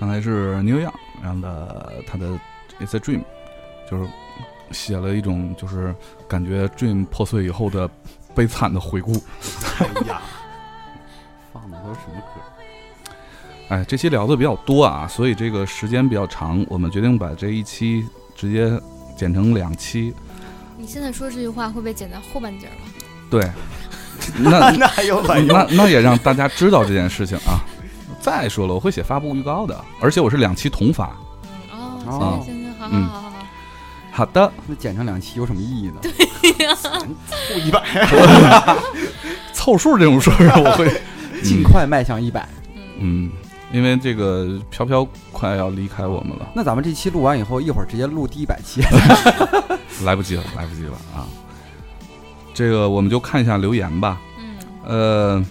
刚才是 New York，然后的他的 It's a Dream，就是写了一种就是感觉 Dream 破碎以后的悲惨的回顾。哎呀，放的都是什么歌？哎，这期聊的比较多啊，所以这个时间比较长，我们决定把这一期直接剪成两期。你现在说这句话会被剪在后半截儿吗？对，那 那还有卵用？那那也让大家知道这件事情啊。再说了，我会写发布预告的，而且我是两期同发。嗯哦，哦行行行，好嗯好好好好。好的，那剪成两期有什么意义呢？负一百，凑数这种事儿我会尽快迈向一百。嗯，因为这个飘飘快要离开我们了，那咱们这期录完以后，一会儿直接录第一百期。来不及了，来不及了啊！这个我们就看一下留言吧。嗯，呃，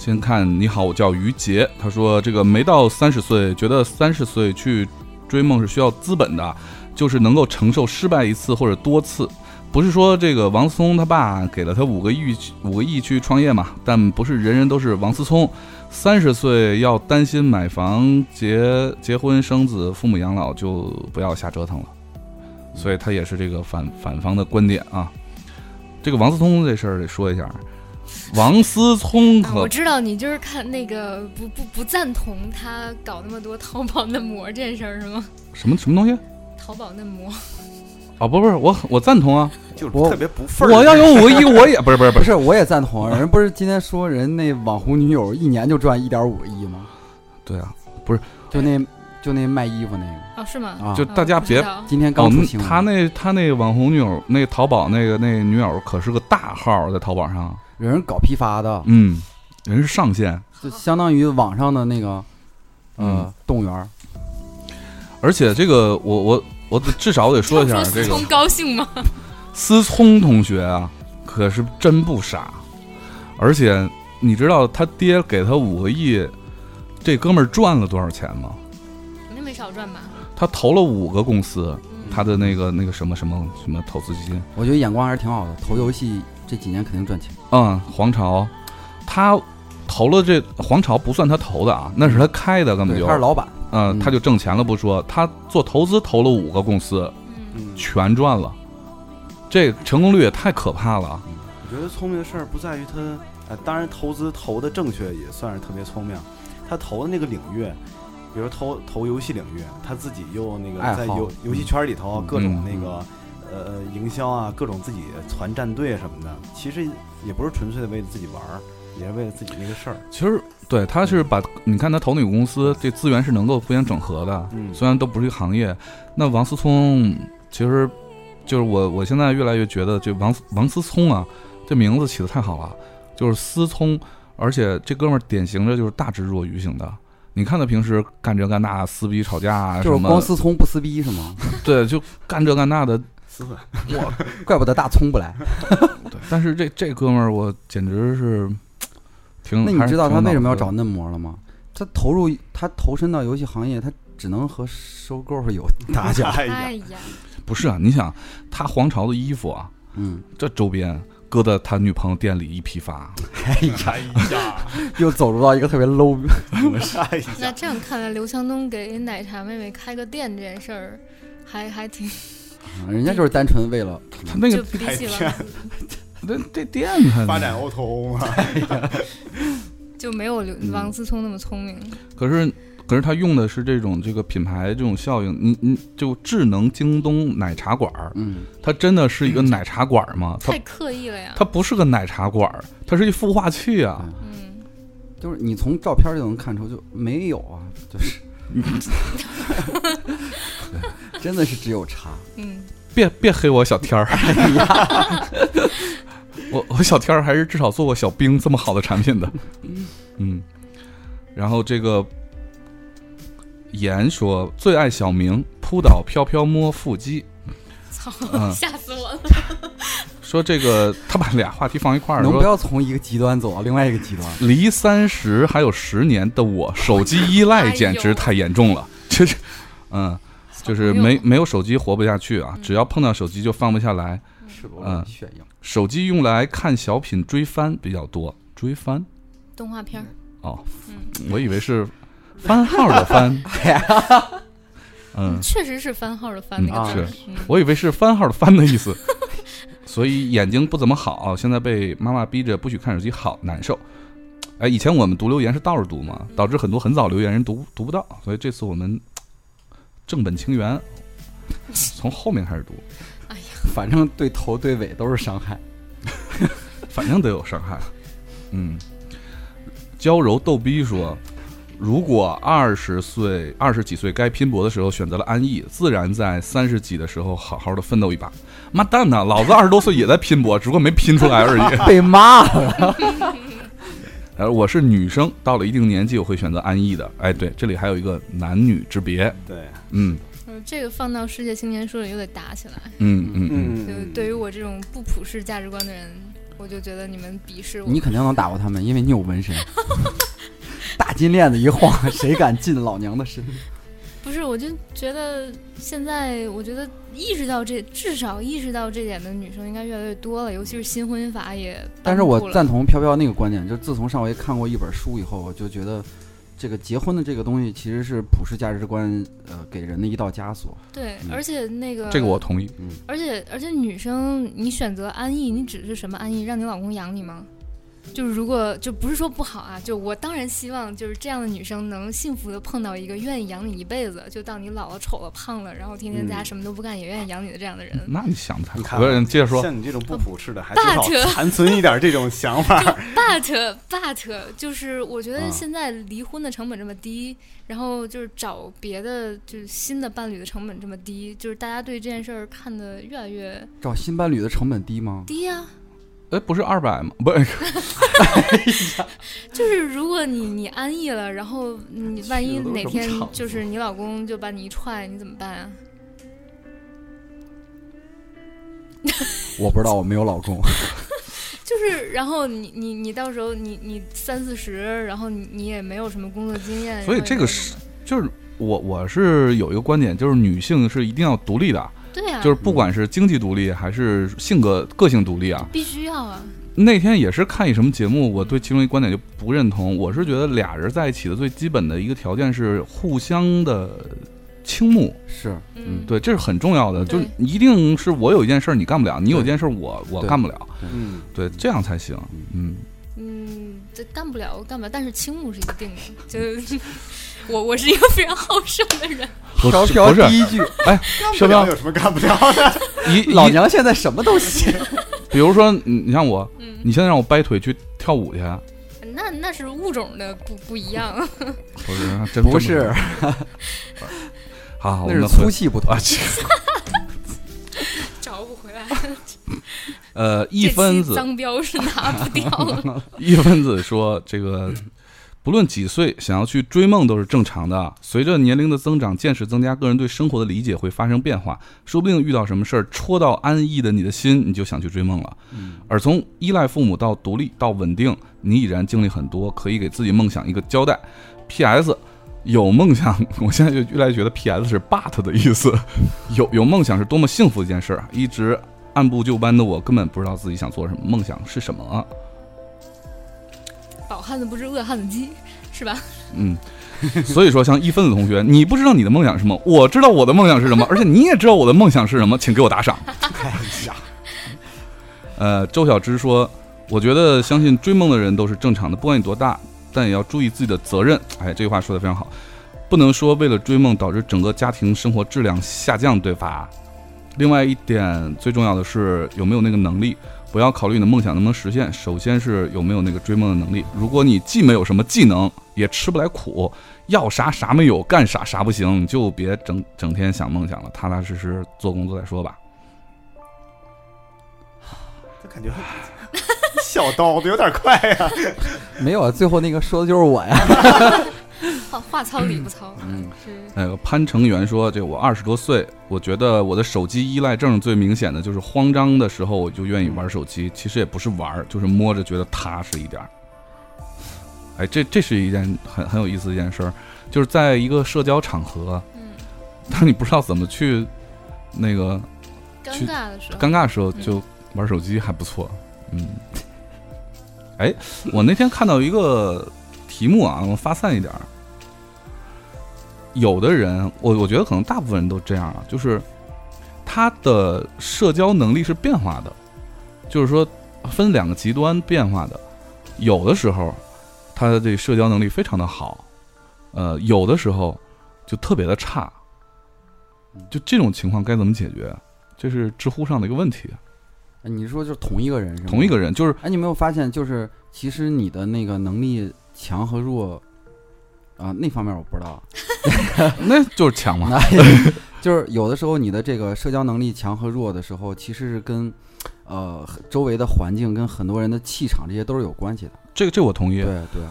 先看你好，我叫于杰。他说这个没到三十岁，觉得三十岁去追梦是需要资本的，就是能够承受失败一次或者多次。不是说这个王思聪他爸给了他五个亿五个亿去创业嘛，但不是人人都是王思聪。三十岁要担心买房、结结婚、生子、父母养老，就不要瞎折腾了。所以他也是这个反反方的观点啊。这个王思聪这事儿得说一下，王思聪啊，可我知道你就是看那个不不不赞同他搞那么多淘宝嫩模这件事儿是吗？什么什么东西淘宝嫩模，啊？不不是我我赞同啊！就是我特别不份儿。我要有五个亿，我也不是不是不是，我也赞同。人不是今天说人那网红女友一年就赚一点五个亿吗？对啊，不是就那就那卖衣服那个哦，是吗？啊，就大家别今天哦刚出新，闻。他那他那网红女友，那淘宝那个那女友可是个大号，在淘宝上，有人搞批发的，嗯，人是上线，就相当于网上的那个嗯呃动物园儿。而且这个我我我得至少我得说一下这个思聪高兴吗？思聪同学啊，可是真不傻，而且你知道他爹给他五个亿，这哥们儿赚了多少钱吗？肯定没少赚吧？他投了五个公司，嗯他的那个那个什么什么什么投资基金，我觉得眼光还是挺好的，投游戏这几年肯定赚钱。嗯，黄巢，他投了这黄巢不算他投的啊，那是他开的，根本，就他是老板。嗯，嗯他就挣钱了不说，他做投资投了五个公司，全赚了，这成功率也太可怕了。我觉得聪明的事儿不在于他，呃，当然投资投的正确也算是特别聪明。他投的那个领域，比如投投游戏领域，他自己又那个在游游戏圈里头嗯各种嗯那个呃呃营销啊，各种自己团战队什么的，其实也不是纯粹的为了自己玩儿，也是为了自己那个事儿。其实对，他是把你看他投那个公司，这资源是能够互相整合的，嗯虽然都不是一个行业。那王思聪其实就是我，我现在越来越觉得这王思王思聪啊，这名字起的太好了，就是思聪，而且这哥们儿典型的就是大智若愚型的。你看他平时干这干那，撕逼吵架啊，就是光思聪不撕逼是吗？对，就干这干那的。私粉，我 怪不得大葱不来。对，但是这这哥们儿我简直是 挺。那你知道他为什么要找嫩模了吗？他投入他投身到游戏行业，他只能和收购有打架。哎呀哎，呀，不是啊，你想他皇朝的衣服啊，嗯，这周边搁在他女朋友店里一批发，哎呀，哎呀，又走入到一个特别 low。哎那，这样看来，刘强东给奶茶妹妹开个店这件事儿，还还挺人家就是单纯为了他那个太了这这店他发展 O to O 嘛，就没有王思聪那么聪明。可是可是他用的是这种这个品牌这种效应，你你就智能京东奶茶馆儿，嗯，它真的是一个奶茶馆儿吗？太刻意了呀！它不是个奶茶馆儿，它是一孵化器啊！嗯，就是你从照片就能看出，就没有啊，就是，真的是只有茶。嗯，别别黑我小天儿，我我小天儿还是至少做过小冰这么好的产品的，嗯。然后这个言说最爱小明扑倒飘飘摸腹肌，操，嗯。吓死我了！说这个他把俩话题放一块儿，能不要从一个极端走到另外一个极端？离三十还有十年的我，手机依赖简直太严重了，这是，嗯，就是没没有手机活不下去啊，嗯只要碰到手机就放不下来。嗯炫耀。手机用来看小品追番比较多，追番动画片儿，哦，嗯，我以为是番号的番。嗯，确实是番号的番那个字儿。嗯我以为是番号的番的意思。所以眼睛不怎么好，现在被妈妈逼着不许看手机，好难受。哎，以前我们读留言是倒着读嘛，导致很多很早留言人读读不到，所以这次我们正本清源，从后面开始读，哎呀，反正对头对尾都是伤害。反正得有伤害。嗯，娇柔逗逼说，如果二十岁、二十几岁该拼搏的时候选择了安逸，自然在三十几的时候好好的奋斗一把。妈蛋呐，老子二十多岁也在拼搏，只不过没拼出来而已。被骂了，呃，我是女生，到了一定年纪我会选择安逸的。哎，对，这里还有一个男女之别。对，嗯嗯，这个放到世界青年说里又得打起来。嗯嗯嗯，就嗯，对于我这种不普世价值观的人，我就觉得你们鄙视我。你肯定能打过他们，因为你有纹身。大金链子一晃，谁敢进老娘的身？不是，我就觉得现在，我觉得意识到这，至少意识到这点的女生应该越来越多了，尤其是新婚姻法也但是我赞同飘飘那个观点，就自从上回看过一本书以后，我就觉得这个结婚的这个东西其实是普世价值观呃给人的一道枷锁。对，嗯而且那个这个我同意。嗯而且而且女生，你选择安逸，你指的是什么安逸？让你老公养你吗？就是如果就不是说不好啊，就我当然希望就是这样的女生能幸福的碰到一个愿意养你一辈子，就到你老了、丑了、胖了，然后天天在家嗯什么都不干也愿意养你的这样的人。那你想的太你看不是，接着说。像你这种不普世的，还至少 But- 残存一点这种想法。But but 就是我觉啊得现在离婚的成本这么低，然后就是找别的就是新的伴侣的成本这么低，就是大家对这件事儿看的越来越找新伴侣的成本低吗？低呀、哎，不是二百吗？不是，就是如果你你安逸了，然后你万一哪天就是你老公就把你一踹，你怎么办啊？我不知道，我没有老公。就是然后你你你到时候你你三四十，然后你你也没有什么工作经验，所以这个是就是我我是有一个观点，就是女性是一定要独立的，对呀、就是不管是经济独立还是性格个性独立啊。必须要啊，那天也是看一什么节目，我对其中一观点就不认同。我是觉得俩人在一起的最基本的一个条件是互相的倾慕，是，嗯，对，这是很重要的。对。就一定是我有一件事你干不了，你有一件事我我干不了，嗯，对，这样才行。嗯，嗯，这干不了干不了，但是倾慕是一定的，就我我是一个非常好胜的人，不飘是不是，飘第一句，哎飘飘有什么干不了的？一一，老娘现在什么都行。比如说你你像我，嗯，你现在让我掰腿去跳舞去，那那是物种的不不一样，不是真不是，，好，我那是们粗细不同。找不回来，呃，一分子。脏标是拿不掉了。一分子说，这个不论几岁，想要去追梦都是正常的。随着年龄的增长，见识增加，个人对生活的理解会发生变化。说不定遇到什么事儿，戳到安逸的你的心，你就想去追梦了。而从依赖父母到独立到稳定，你已然经历很多，可以给自己梦想一个交代。P.S. 有梦想，我现在就越来越觉得 P.S. 是 but 的意思。有有梦想是多么幸福的一件事儿啊！一直按部就班的我，根本不知道自己想做什么，梦想是什么啊？饱汉子不知饿汉子饥，是吧？嗯，所以说，像一分子同学，你不知道你的梦想是什么，我知道我的梦想是什么，而且你也知道我的梦想是什么，请给我打赏。哎呀，呃，周小芝说，我觉得相信追梦的人都是正常的，不管你多大，但也要注意自己的责任。哎，这句话说的非常好，不能说为了追梦导致整个家庭生活质量下降，对吧？另外一点，最重要的是有没有那个能力。不要考虑你的梦想能不能实现，首先是有没有那个追梦的能力。如果你既没有什么技能，也吃不来苦，要啥啥没有，干啥啥不行，你就别整整天想梦想了，踏踏实实做工作再说吧。这感觉小刀子有点快呀。没有啊，最后那个说的就是我呀。话话糙理不糙，嗯是那个潘成元说：“这我二十多岁，我觉得我的手机依赖症最明显的就是慌张的时候我就愿意玩手机，其实也不是玩儿，就是摸着觉得踏实一点儿。哎，这这是一件很很有意思的一件事儿，就是在一个社交场合，嗯，当你不知道怎么去那个尴尬的时候，尴尬的时候，就玩手机还不错。嗯，哎，我那天看到一个题目啊，我发散一点儿。有的人，我我觉得可能大部分人都这样啊，就是他的社交能力是变化的，就是说分两个极端变化的。有的时候他的这社交能力非常的好，呃，有的时候就特别的差。就这种情况该怎么解决？这是知乎上的一个问题。哎你说就是同一个人是吗？同一个人就是哎，你有没有发现，就是其实你的那个能力强和弱，啊、那方面我不知道，那就是强嘛。就是有的时候你的这个社交能力强和弱的时候，其实是跟呃周围的环境跟很多人的气场这些都是有关系的。这个这我同意。对对，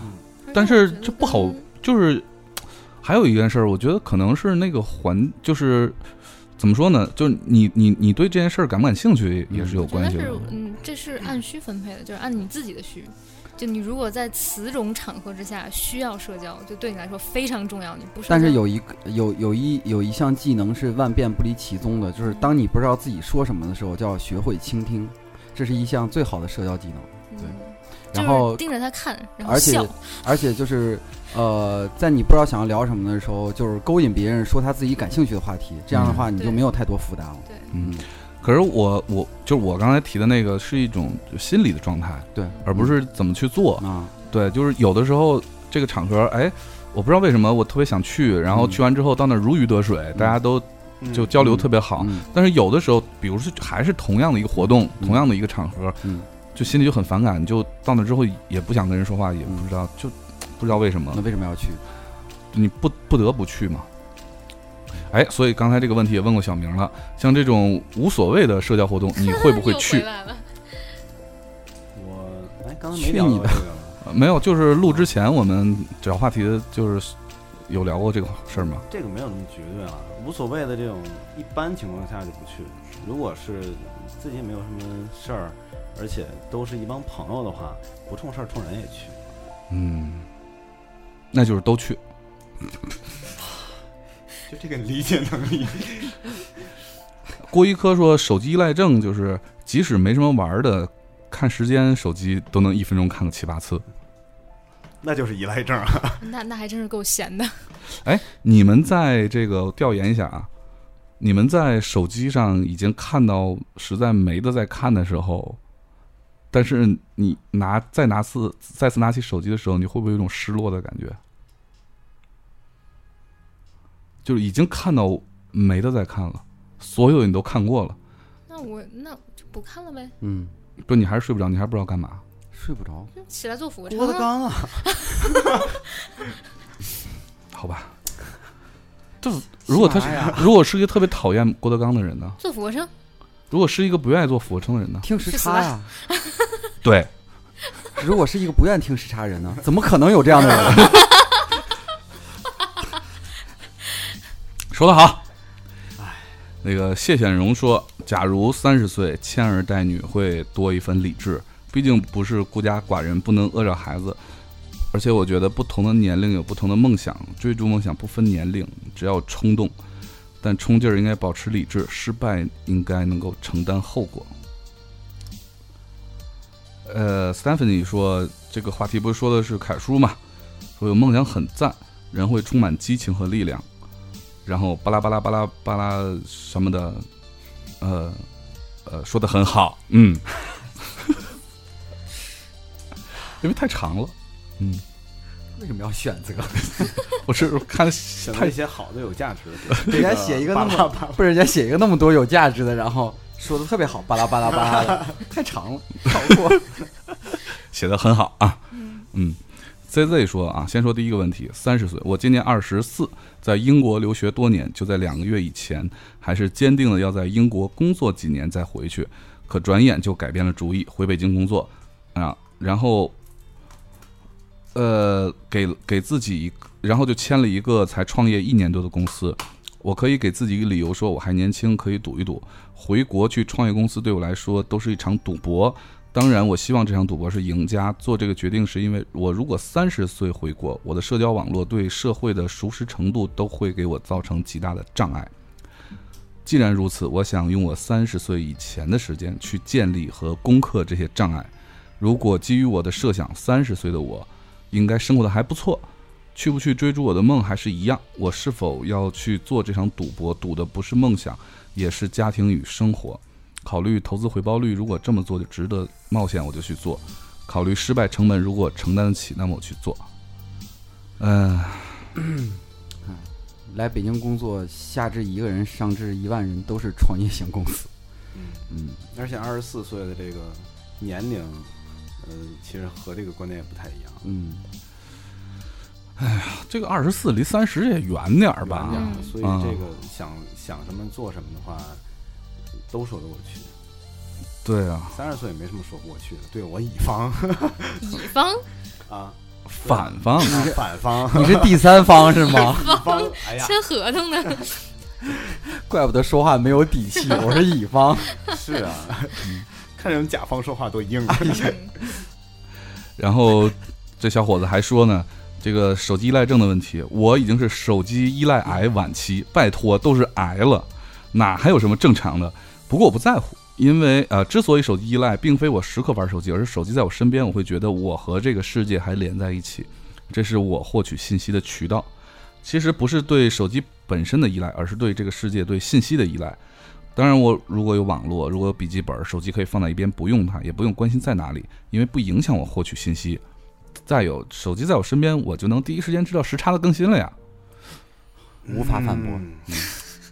但是这不好，就是还有一件事儿，我觉得可能是那个环，就是怎么说呢？就是你你你对这件事儿感不感兴趣也是有关系的。，嗯，这是按需分配的，就是按你自己的需。就你如果在此种场合之下需要社交，就对你来说非常重要。你不但是有一个有有一有一项技能是万变不离其宗的，就是当你不知道自己说什么的时候，就要学会倾听，这是一项最好的社交技能。嗯然后盯着他看，然后而且笑。而且就是呃，在你不知道想要聊什么的时候，就是勾引别人说他自己感兴趣的话题，这样的话嗯你就没有太多负担了。对，嗯，可是我我就是我刚才提的那个是一种心理的状态，对，而不是怎么去做。啊，对，就是有的时候这个场合，哎，我不知道为什么我特别想去，然后嗯去完之后到那儿如鱼得水，大家都嗯就交流特别好。嗯但是有的时候，比如说还是同样的一个活动，嗯同样的一个场合，嗯，就心里就很反感，就到那之后也不想跟人说话，也不知道就不知道为什么那，为什么要去？你不不得不去嘛。哎，所以刚才这个问题也问过小明了，像这种无所谓的社交活动，你会不会去我哎，刚才没聊的没有，就是录之前我们找话题的，就是有聊过这个事儿吗？这个没有那么绝对了，无所谓的这种一般情况下就不去。如果是自己也没有什么事儿，而且都是一帮朋友的话，不冲事儿冲人也去。嗯，那就是都去。就这个理解能力，郭一科说，手机依赖症就是即使没什么玩儿的，看时间手机都能一分钟看个七八次。那就是依赖症啊。那那还真是够闲的。哎你们在这个调研一下啊，你们在手机上已经看到实在没得再看的时候，但是你拿再拿次再次拿起手机的时候，你会不会有一种失落的感觉？就是已经看到没得再看了，所有的你都看过了，那我那就不看了呗，嗯，不，你还是睡不着，你还不知道干嘛。睡不着。就起来做俯卧撑郭德啊。纲啊，好吧，这如果他是如果是一个特别讨厌郭德纲的人呢？做俯卧撑，如果是一个不愿意做俯卧撑的人呢？听时差呀！对，如果是一个不愿意听时差人呢？怎么可能有这样的人？说得好。哎那个谢显荣说：“假如三十岁牵儿带女，会多一份理智。毕竟不是孤家寡人，不能饿着孩子。而且我觉得不同的年龄有不同的梦想，追逐梦想不分年龄，只要冲动。但冲劲儿应该保持理智，失败应该能够承担后果。”呃，Stephanie 说这个话题不是说的是凯叔嘛？说有梦想很赞，人会充满激情和力量。然后巴拉巴拉巴拉巴拉什么的，呃呃，说的很好，嗯，因为太长了，嗯，为什么要选这个？我是看选择太一些好的、有价值的。人家写一个那么不是人家写一个那么多有价值的，然后说的特别好，巴拉巴拉巴拉的，太长了，跳过。写的很好啊，嗯嗯，ZZ 说啊，先说第一个问题，三十岁，我今年二十四，在英国留学多年，就在两个月以前，还是坚定的要在英国工作几年再回去，可转眼就改变了主意，回北京工作。啊，然后，呃，给给自己，然后就签了一个才创业一年多的公司，我可以给自己一个理由说我还年轻，可以赌一赌，回国去创业公司对我来说都是一场赌博。当然，我希望这场赌博是赢家。做这个决定是因为我如果三十岁回国，我的社交网络对社会的熟识程度都会给我造成极大的障碍。既然如此，我想用我三十岁以前的时间去建立和攻克这些障碍。如果基于我的设想，三十岁的我应该生活的还不错。去不去追逐我的梦还是一样。我是否要去做这场赌博？赌的不是梦想，也是家庭与生活。考虑投资回报率，如果这么做就值得冒险，我就去做。考虑失败成本，如果承担得起，那么我去做。嗯、来北京工作，下至一个人，上至一万人，都是创业型公司。嗯，嗯，而且二十四岁的这个年龄，呃，其实和这个观念也不太一样。嗯，哎呀这个二十四离三十也远点儿吧远？点儿嗯所以啊这个想想什么做什么的话，都说得过去。对啊，三十岁也没什么说不过去的。对我乙方乙方 啊，反方啊反方 你是第三方是吗？方，哎呀，签合同呢？怪不得说话没有底气，我是乙方。是啊，看人甲方说话多硬。然后这小伙子还说呢，这个手机依赖症的问题，我已经是手机依赖癌晚期，拜托都是癌了，哪还有什么正常的？不过我不在乎，因为呃，之所以手机依赖，并非我时刻玩手机，而是手机在我身边，我会觉得我和这个世界还连在一起，这是我获取信息的渠道。其实不是对手机本身的依赖，而是对这个世界、对信息的依赖。当然，我如果有网络，如果有笔记本、手机可以放在一边不用它，也不用关心在哪里，因为不影响我获取信息。再有，手机在我身边，我就能第一时间知道时差的更新了呀。无法反驳嗯，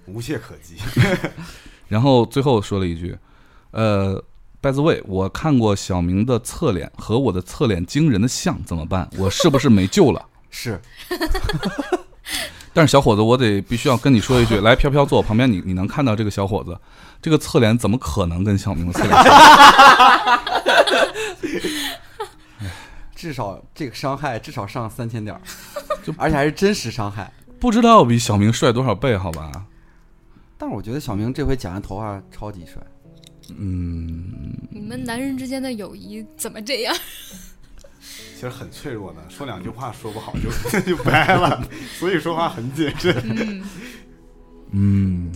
无懈可击。然后最后说了一句，呃，by the way，我看过小明的侧脸和我的侧脸惊人的像，怎么办？我是不是没救了？是，但是小伙子，我得必须要跟你说一句，来，飘飘坐我旁边，你你能看到这个小伙子，这个侧脸怎么可能跟小明的侧脸像？至少这个伤害至少上三千点儿就，而且还是真实伤害。不知道比小明帅多少倍？好吧？但是我觉得小明这回剪完头发超级帅。嗯，你们男人之间的友谊怎么这样？其实很脆弱的，说两句话说不好就 就掰了，所以说话很谨慎。嗯，嗯，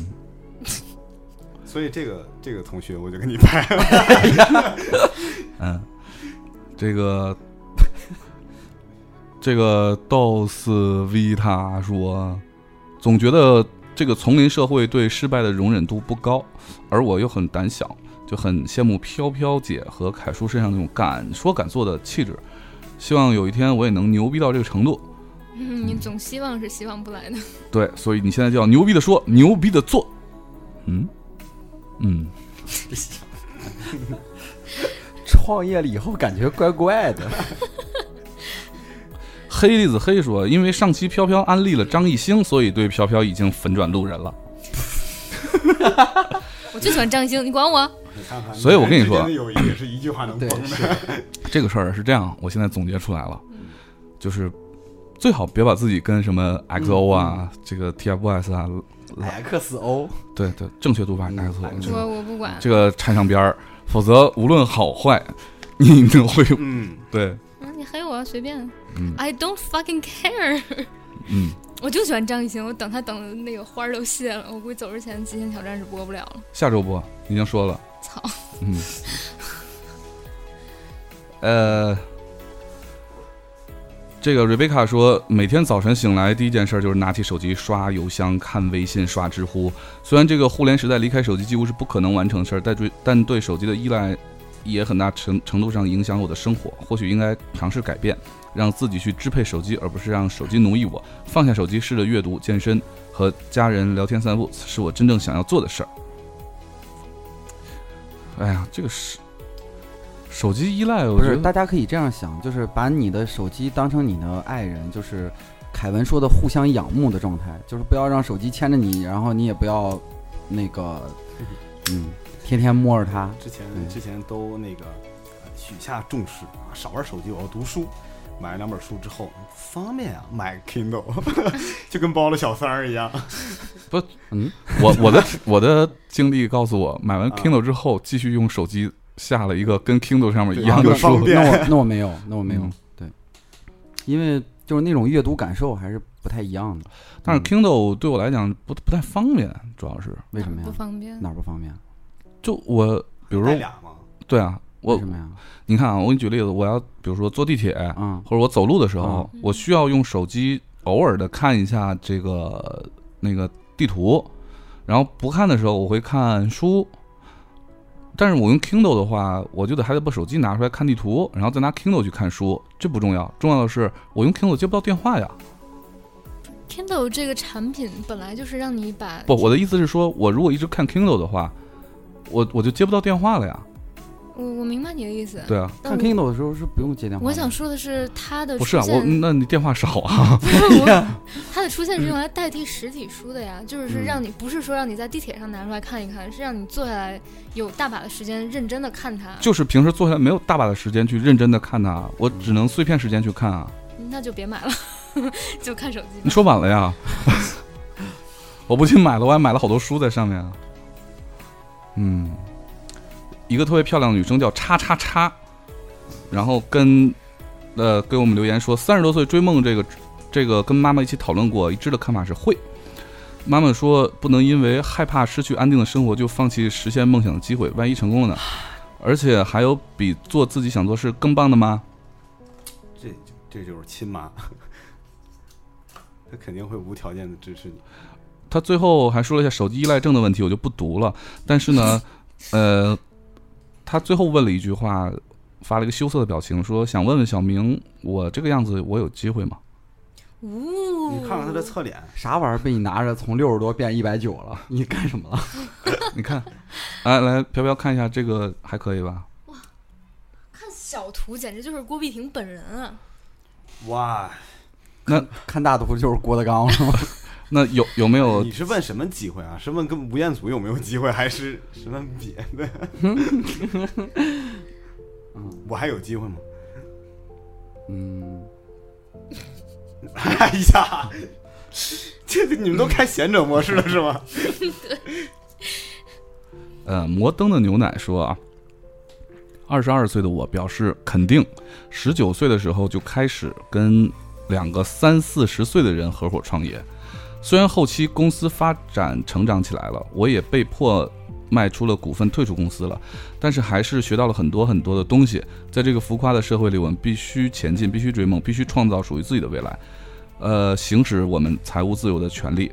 所以这个这个同学我就给你掰了。嗯，这个这个 dos v 他说，总觉得这个丛林社会对失败的容忍度不高，而我又很胆小，就很羡慕飘飘姐和凯叔身上那种敢说敢做的气质。希望有一天我也能牛逼到这个程度。嗯你总希望是希望不来的。对，所以你现在就要牛逼的说，牛逼的做。嗯嗯，创业了以后感觉怪怪的。黑栗子黑说，因为上期飘飘安利了张艺兴，所以对飘飘已经粉转路人了。我就喜欢张艺兴，你管我？你看看，所以我跟你说之间的友谊也是一句话能崩的。这个事儿是这样，我现在总结出来了，就是最好别把自己跟什么 XO 啊、这个 TFBOYS 啊，XO 对对，正确读法 XO，这个我我不管。这个掺上边儿，否则无论好坏，你都会嗯，对，嗯，你黑我随便嗯，I don't fucking care。嗯，我就喜欢张艺兴，我等他等的那个花儿都谢了，我估计走之前《极限挑战》是播不了了。下周播已经说了，操，嗯，呃，这个 Rebecca 说，每天早晨醒来第一件事就是拿起手机刷邮箱、看微信、刷知乎。虽然这个互联时代离开手机几乎是不可能完成的事儿，但对但对手机的依赖也很大程程度上影响我的生活。或许应该尝试改变，让自己去支配手机，而不是让手机奴役我。放下手机，试着阅读、健身和家人聊天散步，是我真正想要做的事儿。哎呀，这个是手机依赖，不是，大家可以这样想，就是把你的手机当成你的爱人，就是凯文说的互相仰慕的状态，就是不要让手机牵着你，然后你也不要那个，嗯，天天摸着它。之前嗯之前都那个呃许下重誓啊，少玩手机，我要读书。买了两本书之后，方便啊，买 Kindle，就跟包了小三儿一样。不嗯，我我的我的经历告诉我，买完啊 Kindle 之后，继续用手机下了一个跟 Kindle 上面一样的书那我那我没有，那我没有，嗯对，因为就是那种阅读感受还是不太一样的。但是嗯 Kindle 对我来讲不不太方便，主要是为什么呀不？方便？哪儿不方便？就我比如说俩吗？对啊，我什么呀？你看啊，我给你举例子，我要比如说坐地铁，嗯或者我走路的时候，嗯我需要用手机偶尔的看一下这个那个地图，然后不看的时候我会看书。但是我用 Kindle 的话，我就得还得把手机拿出来看地图，然后再拿 Kindle 去看书，这不重要，重要的是我用 Kindle 接不到电话呀。Kindle 这个产品本来就是让你把不，我的意思是说，我如果一直看 Kindle 的话，我我就接不到电话了呀。我我明白你的意思。对啊，看 Kindle 的时候是不用接电话的。我想说的是，它的不是啊，我那你电话少啊。我 它的出现是用来代替实体书的呀，就是让你不是说让你在地铁上拿出来看一看，是让你坐下来有大把的时间认真的看它。就是平时坐下来没有大把的时间去认真的看它，我只能碎片时间去看啊。那就别买了，就看手机。你说晚了呀？我不仅买了，我还买了好多书在上面啊。嗯，一个特别漂亮的女生叫叉叉叉，然后跟呃给我们留言说，三十多岁追梦这个这个跟妈妈一起讨论过，一致的看法是会。妈妈说不能因为害怕失去安定的生活就放弃实现梦想的机会，万一成功了呢？而且还有比做自己想做事更棒的吗？这这就是亲妈，她肯定会无条件的支持你。他最后还说了一下手机依赖症的问题，我就不读了。但是呢，呃，他最后问了一句话，发了一个羞涩的表情，说想问问小明，我这个样子我有机会吗？呜，你看看他的侧脸，啥玩意儿被你拿着从六十多变一百九了？你干什么了？你看，来来，飘飘看一下这个还可以吧？哇看小图简直就是郭碧婷本人啊！哇，那看大图就是郭德纲了吗？那有有没有你是问什么机会啊？是问跟吴彦祖有没有机会，还是 什么别的？我还有机会吗？嗯，哎呀，这个你们都开贤者模式了是吗？呃，摩登的牛奶说啊，二十二岁的我表示肯定，十九岁的时候就开始跟两个三四十岁的人合伙创业。虽然后期公司发展成长起来了，我也被迫卖出了股份退出公司了，但是还是学到了很多很多的东西。在这个浮夸的社会里，我们必须前进，必须追梦，必须创造属于自己的未来，呃，行使我们财务自由的权利。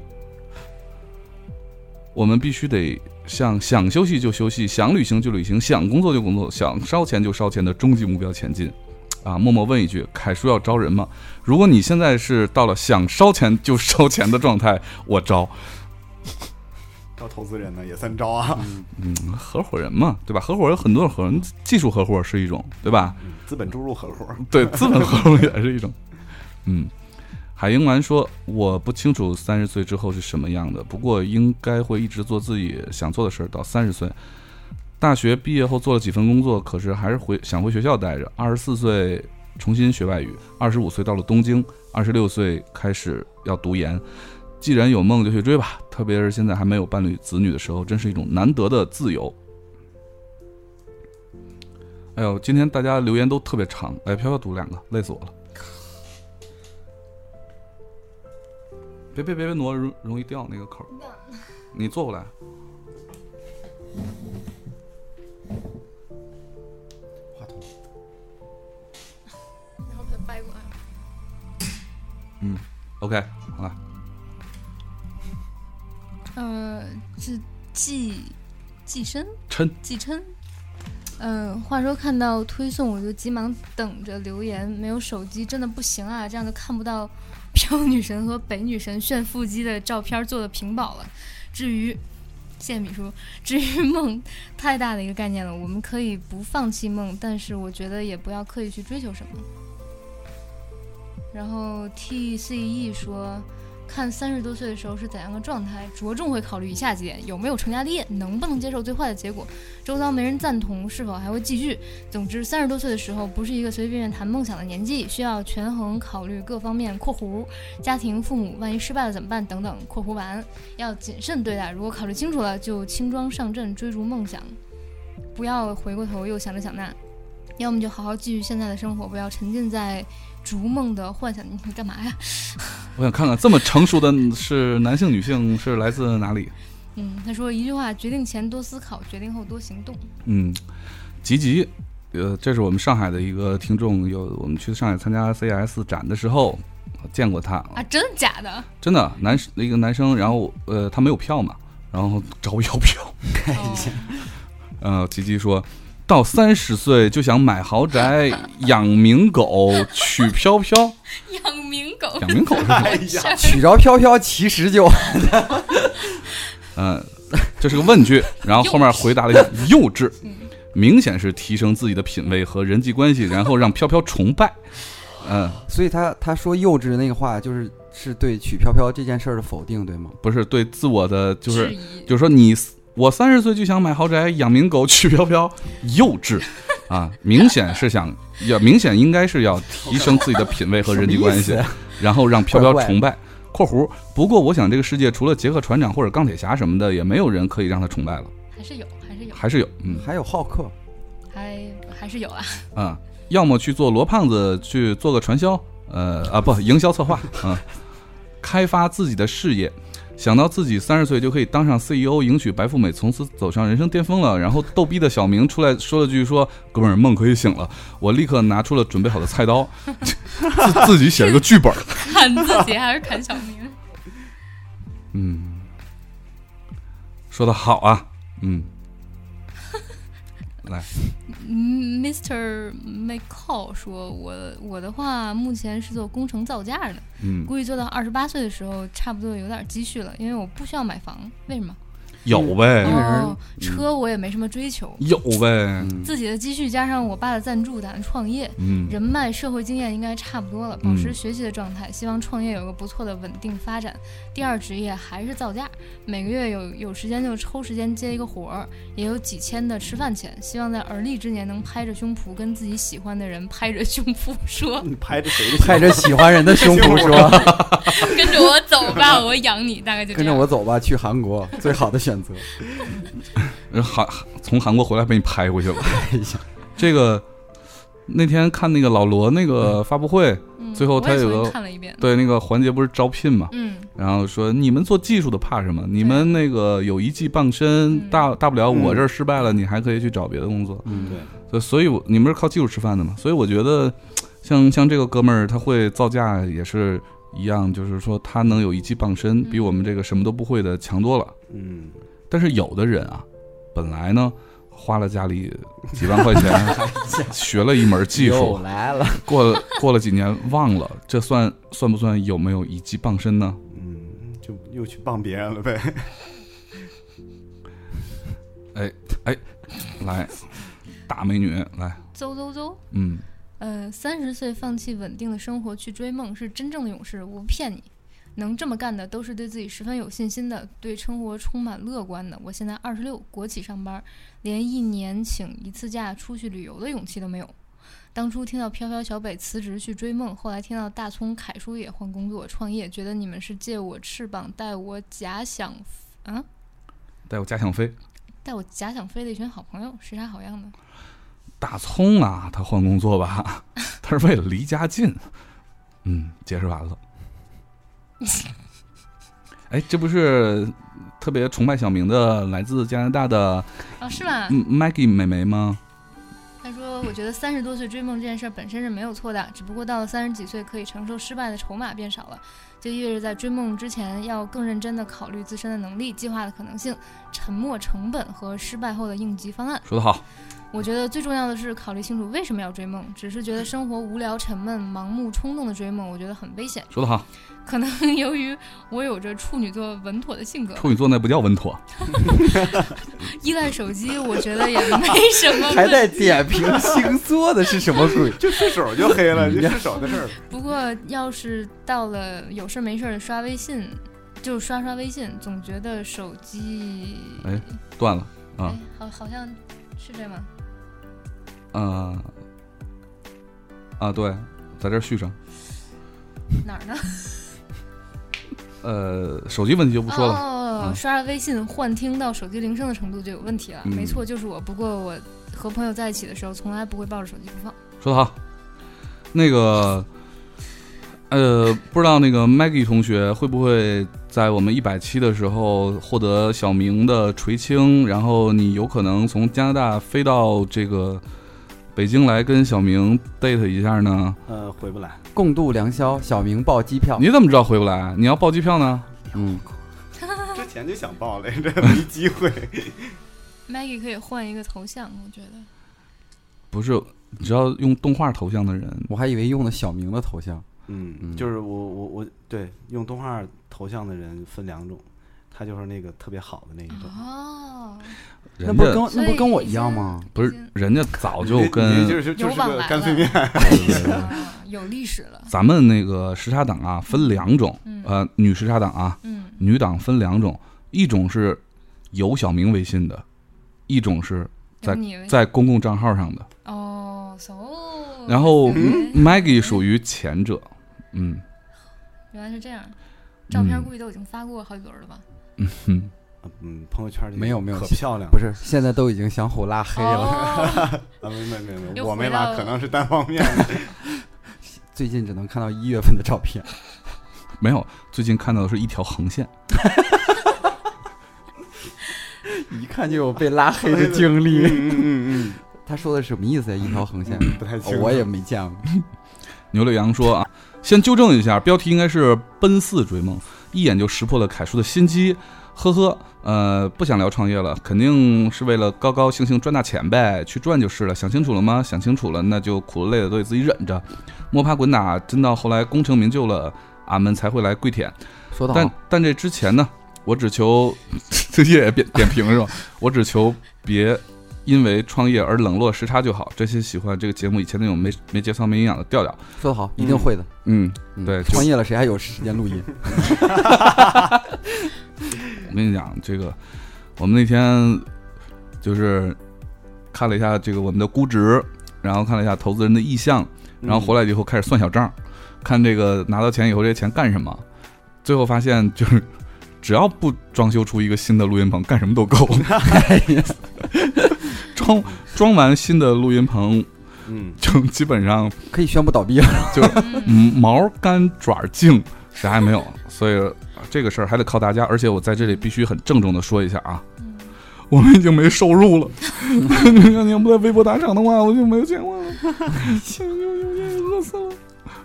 我们必须得向想休息就休息，想旅行就旅行，想工作就工作，想烧钱就烧钱的终极目标前进。啊，默默问一句：凯叔要招人吗？如果你现在是到了想烧钱就烧钱的状态，我招。招投资人呢也算招啊。嗯，合伙人嘛，对吧？合伙人有很多种合伙人，技术合伙是一种，对吧？嗯资本注入合伙，对，资本合伙也是一种。嗯，海英丸说：“我不清楚三十岁之后是什么样的，不过应该会一直做自己想做的事儿到三十岁。大学毕业后做了几份工作，可是还是回想回学校待着。二十四岁重新学外语，二十五岁到了东京，二十六岁开始要读研。既然有梦就去追吧，特别是现在还没有伴侣子女的时候，真是一种难得的自由。”哎呦，今天大家留言都特别长，来飘飘读两个，累死我了。别别别别挪，容容易掉那个口。你坐过来。话筒 嗯 OK，好了，呃，是寄寄生称寄称。嗯、话说看到推送我就急忙等着留言，没有手机真的不行啊，这样就看不到飘女神和北女神炫腹肌的照片做的屏保了。至于，谢谢米叔。至于梦，太大的一个概念了，我们可以不放弃梦，但是我觉得也不要刻意去追求什么。然后 TCE 说，看三十多岁的时候是怎样的状态，着重会考虑以下几点：有没有成家立业，能不能接受最坏的结果，周遭没人赞同，是否还会继续。总之，三十多岁的时候不是一个随随便便谈梦想的年纪，需要权衡考虑各方面（括弧家庭、父母，万一失败了怎么办等等）（括弧完）要谨慎对待。如果考虑清楚了，就轻装上阵，追逐梦想，不要回过头又想这想那。要么就好好继续现在的生活，不要沉浸在逐梦的幻想。你你干嘛呀？我想看看这么成熟的是男性、女性是来自哪里？嗯，他说一句话：决定前多思考，决定后多行动。嗯，吉吉呃，这是我们上海的一个听众，有我们去上海参加 CS 展的时候见过他，啊，真的假的？真的男一个男生，然后呃他没有票嘛，然后找我要票，看一下呃，吉吉说到三十岁就想买豪宅、养名狗、娶飘飘，养名狗，养名狗是什么？哎呀，取着飘飘，其实就 嗯，这是个问句，然后后面回答了一下幼稚，明显是提升自己的品味和人际关系，然后让飘飘崇拜。嗯，所以他他说幼稚的那个话，就是是对取飘飘这件事儿的否定，对吗？不是对自我的，就是就是说你我三十岁就想买豪宅、养名狗、娶飘飘，幼稚啊！明显是想要，明显应该是要提升自己的品味和人际关系然后让飘飘怪怪崇拜。（括弧）不过我想这个世界除了杰克船长或者钢铁侠什么的，也没有人可以让他崇拜了，还是有，还是有，还是有，嗯还有浩克，还还是有啊。啊，要么去做罗胖子去做个传销，呃啊不，营销策划，嗯、开发自己的事业。想到自己三十岁就可以当上 CEO，迎娶白富美，从此走上人生巅峰了。然后逗逼的小明出来说了句说：“哥们儿，梦可以醒了。”我立刻拿出了准备好的菜刀，自自己写了个剧本。砍自己还是砍小明？嗯，说的好啊，嗯，来，嗯，Mr. McCall 说，我我的话目前是做工程造价的，嗯，估计做到二十八岁的时候，差不多有点积蓄了，因为我不需要买房。为什么？有呗车我也没什么追求，有呗，嗯，自己的积蓄加上我爸的赞助，打算创业。嗯，人脉、社会经验应该差不多了，保持学习的状态，希望创业有个不错的稳定发展。第二职业还是造价，每个月有有时间就抽时间接一个活儿，也有几千的吃饭钱。希望在而立之年能拍着胸脯跟自己喜欢的人拍着胸脯说你拍着谁的拍着喜欢人的胸脯说跟着我走吧，我养你，大概就：“这跟着。我走吧，去韩国，最好的选择。人韩从韩国回来被你拍回去了。哎呀，这个那天看那个老罗那个发布会，嗯最后他有个看了一遍，对那个环节不是招聘嘛，嗯，然后说你们做技术的怕什么？你们那个有一技傍身，嗯。大大不了我嗯这儿失败了，你还可以去找别的工作。嗯，对，所以所以我你们是靠技术吃饭的嘛？所以我觉得，像像这个哥们儿，他会造价也是一样，就是说他能有一技傍身，比我们这个什么都不会的强多了。嗯，但是有的人啊，本来呢花了家里几万块钱 学了一门技又术，来了，过了过了几年忘了，这算算不算有没有一技傍身呢？嗯，就又去傍别人了呗。哎哎来，大美女来，走走走。嗯，呃，三十岁放弃稳定的生活去追梦是真正的勇士，我不骗你。能这么干的都是对自己十分有信心的，对生活充满乐观的。我现在二十六，国企上班，连一年请一次假出去旅游的勇气都没有。当初听到飘飘小北辞职去追梦，后来听到大葱凯叔也换工作创业，觉得你们是借我翅膀带我假想，啊，带我假想飞。带我假想飞的一群好朋友，是啥好样的？大葱啊，他换工作吧，他是为了离家近。嗯，解释完了。哎，这不是特别崇拜小明的来自加拿大的啊，是吗？嗯 Maggie 美眉吗？他说：“我觉得三十多岁追梦这件事儿本身是没有错的，只不过到了三十几岁，可以承受失败的筹码变少了，就意味着在追梦之前要更认真的考虑自身的能力、计划的可能性、沉没成本和失败后的应急方案。说得好，我觉得最重要的是考虑清楚为什么要追梦，只是觉得生活无聊、沉闷、盲目、冲动的追梦，我觉得很危险。说得好。可能由于我有着处女座稳妥的性格，处女座那不叫稳妥，依赖手机，我觉得也没什么还问在点评星座的是什么鬼？就失手就黑了，就失手的事儿。不过，要是到了有事没事的刷微信，就刷刷微信，总觉得手机，哎断了啊哎，好，好像是这吗？啊啊，对，在这续上。哪儿呢？呃，手机问题就不说了。哦，嗯刷微信幻听到手机铃声的程度就有问题了。嗯没错，就是我。不过我和朋友在一起的时候，从来不会抱着手机不放。说得好。那个，呃，不知道那个 Maggie 同学会不会在我们一百期的时候获得小明的垂青，然后你有可能从加拿大飞到这个北京来跟小明 date 一下呢？呃，回不来。共度良宵，小明报机票。你怎么知道回不来？你要报机票呢？嗯，之前就想报来着，没机会。Maggie 可以换一个头像，我觉得。不是，你知道用动画头像的人，我还以为用的小明的头像。嗯，嗯就是我我我对用动画头像的人分两种，他就是那个特别好的那一种。哦，那不跟那不跟我一样吗？不是人家早就跟就是就是个有往来了干脆面。有历史了。咱们那个时差党啊分两种，嗯呃，女时差党啊，嗯，女党分两种，一种是有小明微信的，一种是在在公共账号上的。哦，so，然后 嗯 Maggie 属于前者，嗯原来是这样，照片嗯估计都已经发过好几轮了吧？嗯哼，嗯，朋友圈里没有没有可漂亮。不是，现在都已经相互拉黑了。哦，啊，没没没没，我没拉，可能是单方面的。最近只能看到一月份的照片。没有，最近看到的是一条横线。一看就有被拉黑的经历。嗯嗯他说的是什么意思呀？一条横线，嗯，不太清楚。哦我也没见过。牛柳阳说啊，先纠正一下，标题应该是“奔四追梦”，一眼就识破了凯叔的心机。呵呵，呃，不想聊创业了，肯定是为了高高兴兴赚大钱呗，去赚就是了。想清楚了吗？想清楚了，那就苦了累了都得自己忍着，摸爬滚打，真到后来功成名就了，俺们才会来跪舔。但说的好，但这之前呢，我只求这 也点点评是吧？我只求别因为创业而冷落时差就好。这些喜欢这个节目以前那种没没节操、没营养的调调。说的好，一定会的。嗯，嗯对创业了谁还有时间录音？我跟你讲，这个我们那天就是看了一下这个我们的估值，然后看了一下投资人的意向，然后回来以后开始算小账，看这个拿到钱以后这些钱干什么。最后发现就是。只要不装修出一个新的录音棚，干什么都够。装装完新的录音棚，嗯，就基本上可以宣布倒闭了。嗯毛干爪净，啥也没有。所以呃这个事儿还得靠大家，而且我在这里必须很郑重的说一下啊，嗯我们已经没收入了。你要你要不在微博打赏的话，我就没有钱了。现在有有点饿死了，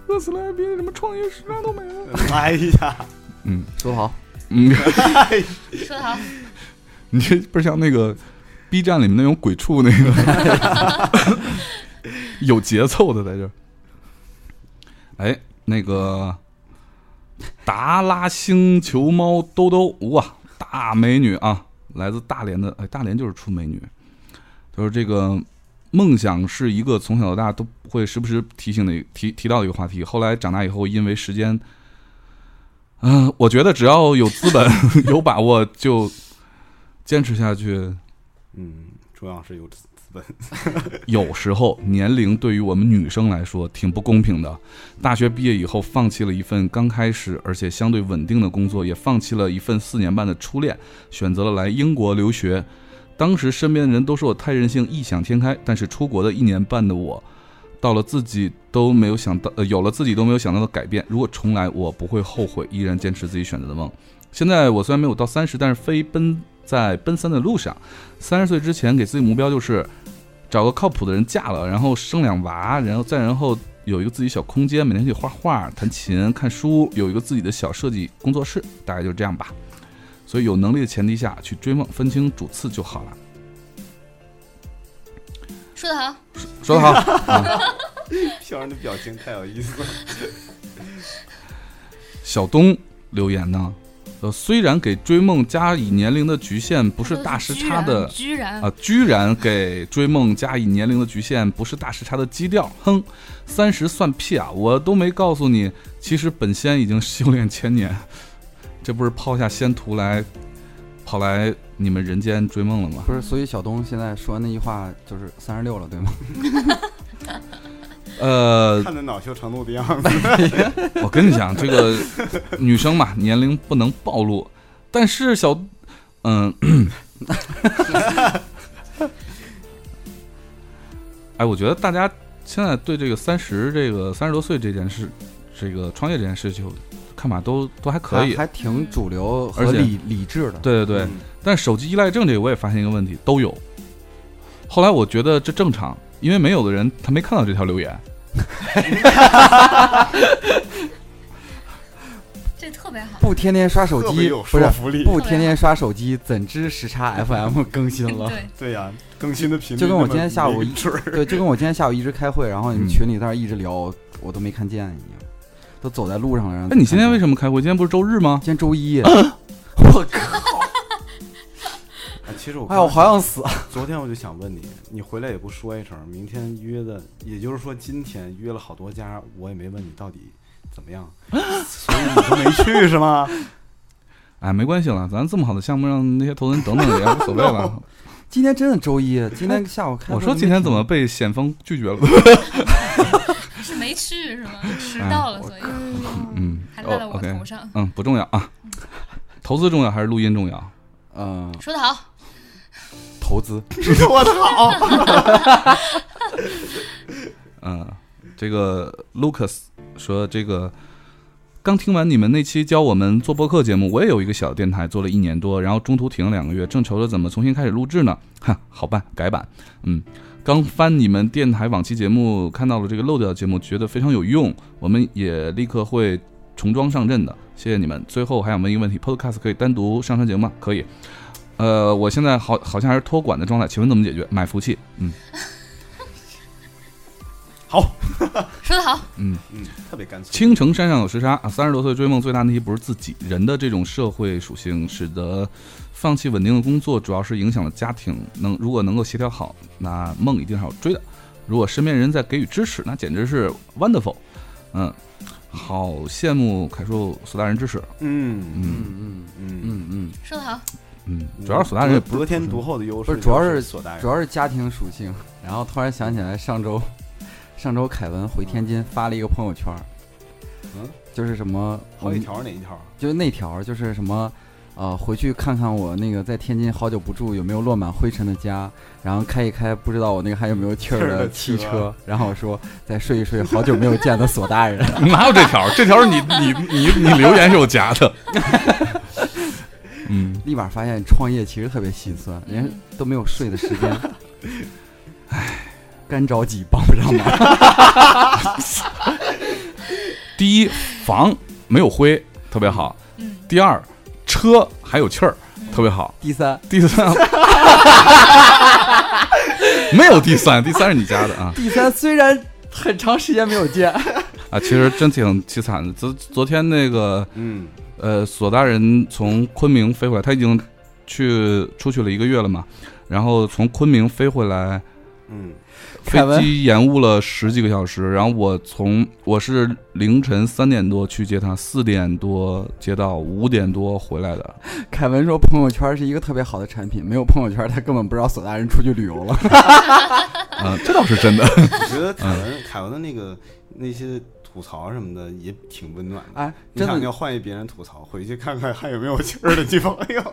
饿死了还比什么创业时差都没了。哎呀，嗯说的好，嗯，说的好，你这不是像那个 B 站里面那种鬼畜那个 有节奏的在这儿。哎，那个达拉星球猫兜兜哇，大美女啊，来自大连的，哎，大连就是出美女。他说这个梦想是一个从小到大都会时不时提醒的提提到一个话题。后来长大以后，因为时间，嗯、我觉得只要有资本、有把握，就坚持下去。嗯，主要是有资本。有时候年龄对于我们女生来说挺不公平的。大学毕业以后，放弃了一份刚开始而且相对稳定的工作，也放弃了一份四年半的初恋，选择了来英国留学。当时身边的人都说我太任性、异想天开，但是出国的一年半的我，到了自己都没有想到，呃，有了自己都没有想到的改变。如果重来，我不会后悔，依然坚持自己选择的梦。现在我虽然没有到三十，但是飞奔在奔三的路上。三十岁之前给自己目标就是找个靠谱的人嫁了，然后生两娃，然后再然后有一个自己小空间，每天去画画、弹琴、看书，有一个自己的小设计工作室，大概就这样吧。所以有能力的前提下去追梦，分清主次就好了。说得好，说得好，啊、小人的表情太有意思了。小东留言呢，呃，虽然给追梦加以年龄的局限不是大时差的居然，啊，居然给追梦加以年龄的局限，不是大时差的基调。哼，三十算屁啊！我都没告诉你，其实本仙已经修炼千年，这不是抛下仙途来，跑来你们人间追梦了吗？不是，所以小东现在说那句话就是三十六了，对吗？呃，看着恼羞成怒的样子，我跟你讲，这个女生嘛，年龄不能暴露，但是小，嗯，哎，我觉得大家现在对这个三十这个三十多岁这件事，这个创业这件事情看法都都还可以还，还挺主流和而且理理智的。对对对。嗯但手机依赖症这个我也发现一个问题，都有。后来我觉得这正常，因为没有的人他没看到这条留言。这特别好。不天天刷手机，特别有不是服力。不天天刷手机，怎知时差 FM 更新了？对，对呀，更新的频率就跟我今天下午那么没准儿对，就跟我今天下午一直开会，然后你嗯群里在那儿一直聊，我都没看见一样，都走在路上了。那哎，你今天为么？什么开会？今天不是周日吗？今天周一，我靠！哎其实我哎，我好想死！昨天我就想问你，你回来也不说一声，明天约的，也就是说今天约了好多家，我也没问你到底怎么样，所以你都没去是吗？哎，没关系了，咱这么好的项目，让那些投资人等等也无所谓了。今天真的周一，今天下午开。我说今天怎么被险峰拒绝了？是没去是吗？迟哎到了，所以嗯，还赖到哦我头上。嗯，不重要啊。投资重要还是录音重要？嗯说得好，投资？我操！嗯，这个 Lucas 说这个刚听完你们那期教我们做播客节目，我也有一个小电台，做了一年多，然后中途停了两个月，正愁着怎么重新开始录制呢。哈，好办，改版。嗯，刚翻你们电台往期节目，看到了这个漏掉的节目，觉得非常有用，我们也立刻会重装上阵的。谢谢你们。最后还想问一个问题，Podcast 可以单独上传节目吗？可以。呃，我现在好好像还是托管的状态，请问怎么解决？买服务器。嗯 好 说的好，嗯。嗯，特别干脆。青城山上有时差啊！三十多岁追梦最大难题不是自己人的这种社会属性，使得放弃稳定的工作，主要是影响了家庭。能如果能够协调好，那梦一定是要追的。如果身边人在给予支持，那简直是 wonderful。嗯，好羡慕凯叔索大人支持。嗯嗯嗯嗯嗯嗯嗯，说得好，嗯，主要是索大人也不得天独厚的优势不是主要是索大人主要是家庭属性。然后突然想起来，上周上周凯文回天津发了一个朋友圈，嗯，就是什么好几，条哪一条？就是那条就是什么。呃，回去看看我那个在天津好久不住，有没有落满灰尘的家，然后开一开，不知道我那个还有没有气儿的的汽车车，然后说再睡一睡，好久没有见的索大人。哪有这条？这条是你你你你留言是有夹的。嗯，立马发现创业其实特别心酸，连都没有睡的时间。唉，干着急帮不上忙。第一，房没有灰，特别好。嗯，第二，车还有气儿，特别好。第三，第三，没有第三，第三是你家的啊第三虽然很长时间没有见，啊！其实真挺凄惨的。昨昨天那个嗯，呃，索大人从昆明飞回来，他已经去出去了一个月了嘛，然后从昆明飞回来，嗯，飞凯文机延误了十几个小时，然后我从我是凌晨三点多去接他，四点多接到，五点多回来的。凯文说朋友圈是一个特别好的产品，没有朋友圈他根本不知道索大人出去旅游了。嗯、这倒是真的。我觉得凯文凯文的那个那些吐槽什么的也挺温暖的。哎，真的，你要换一别人吐槽，回去看看还有没有气儿的女朋友，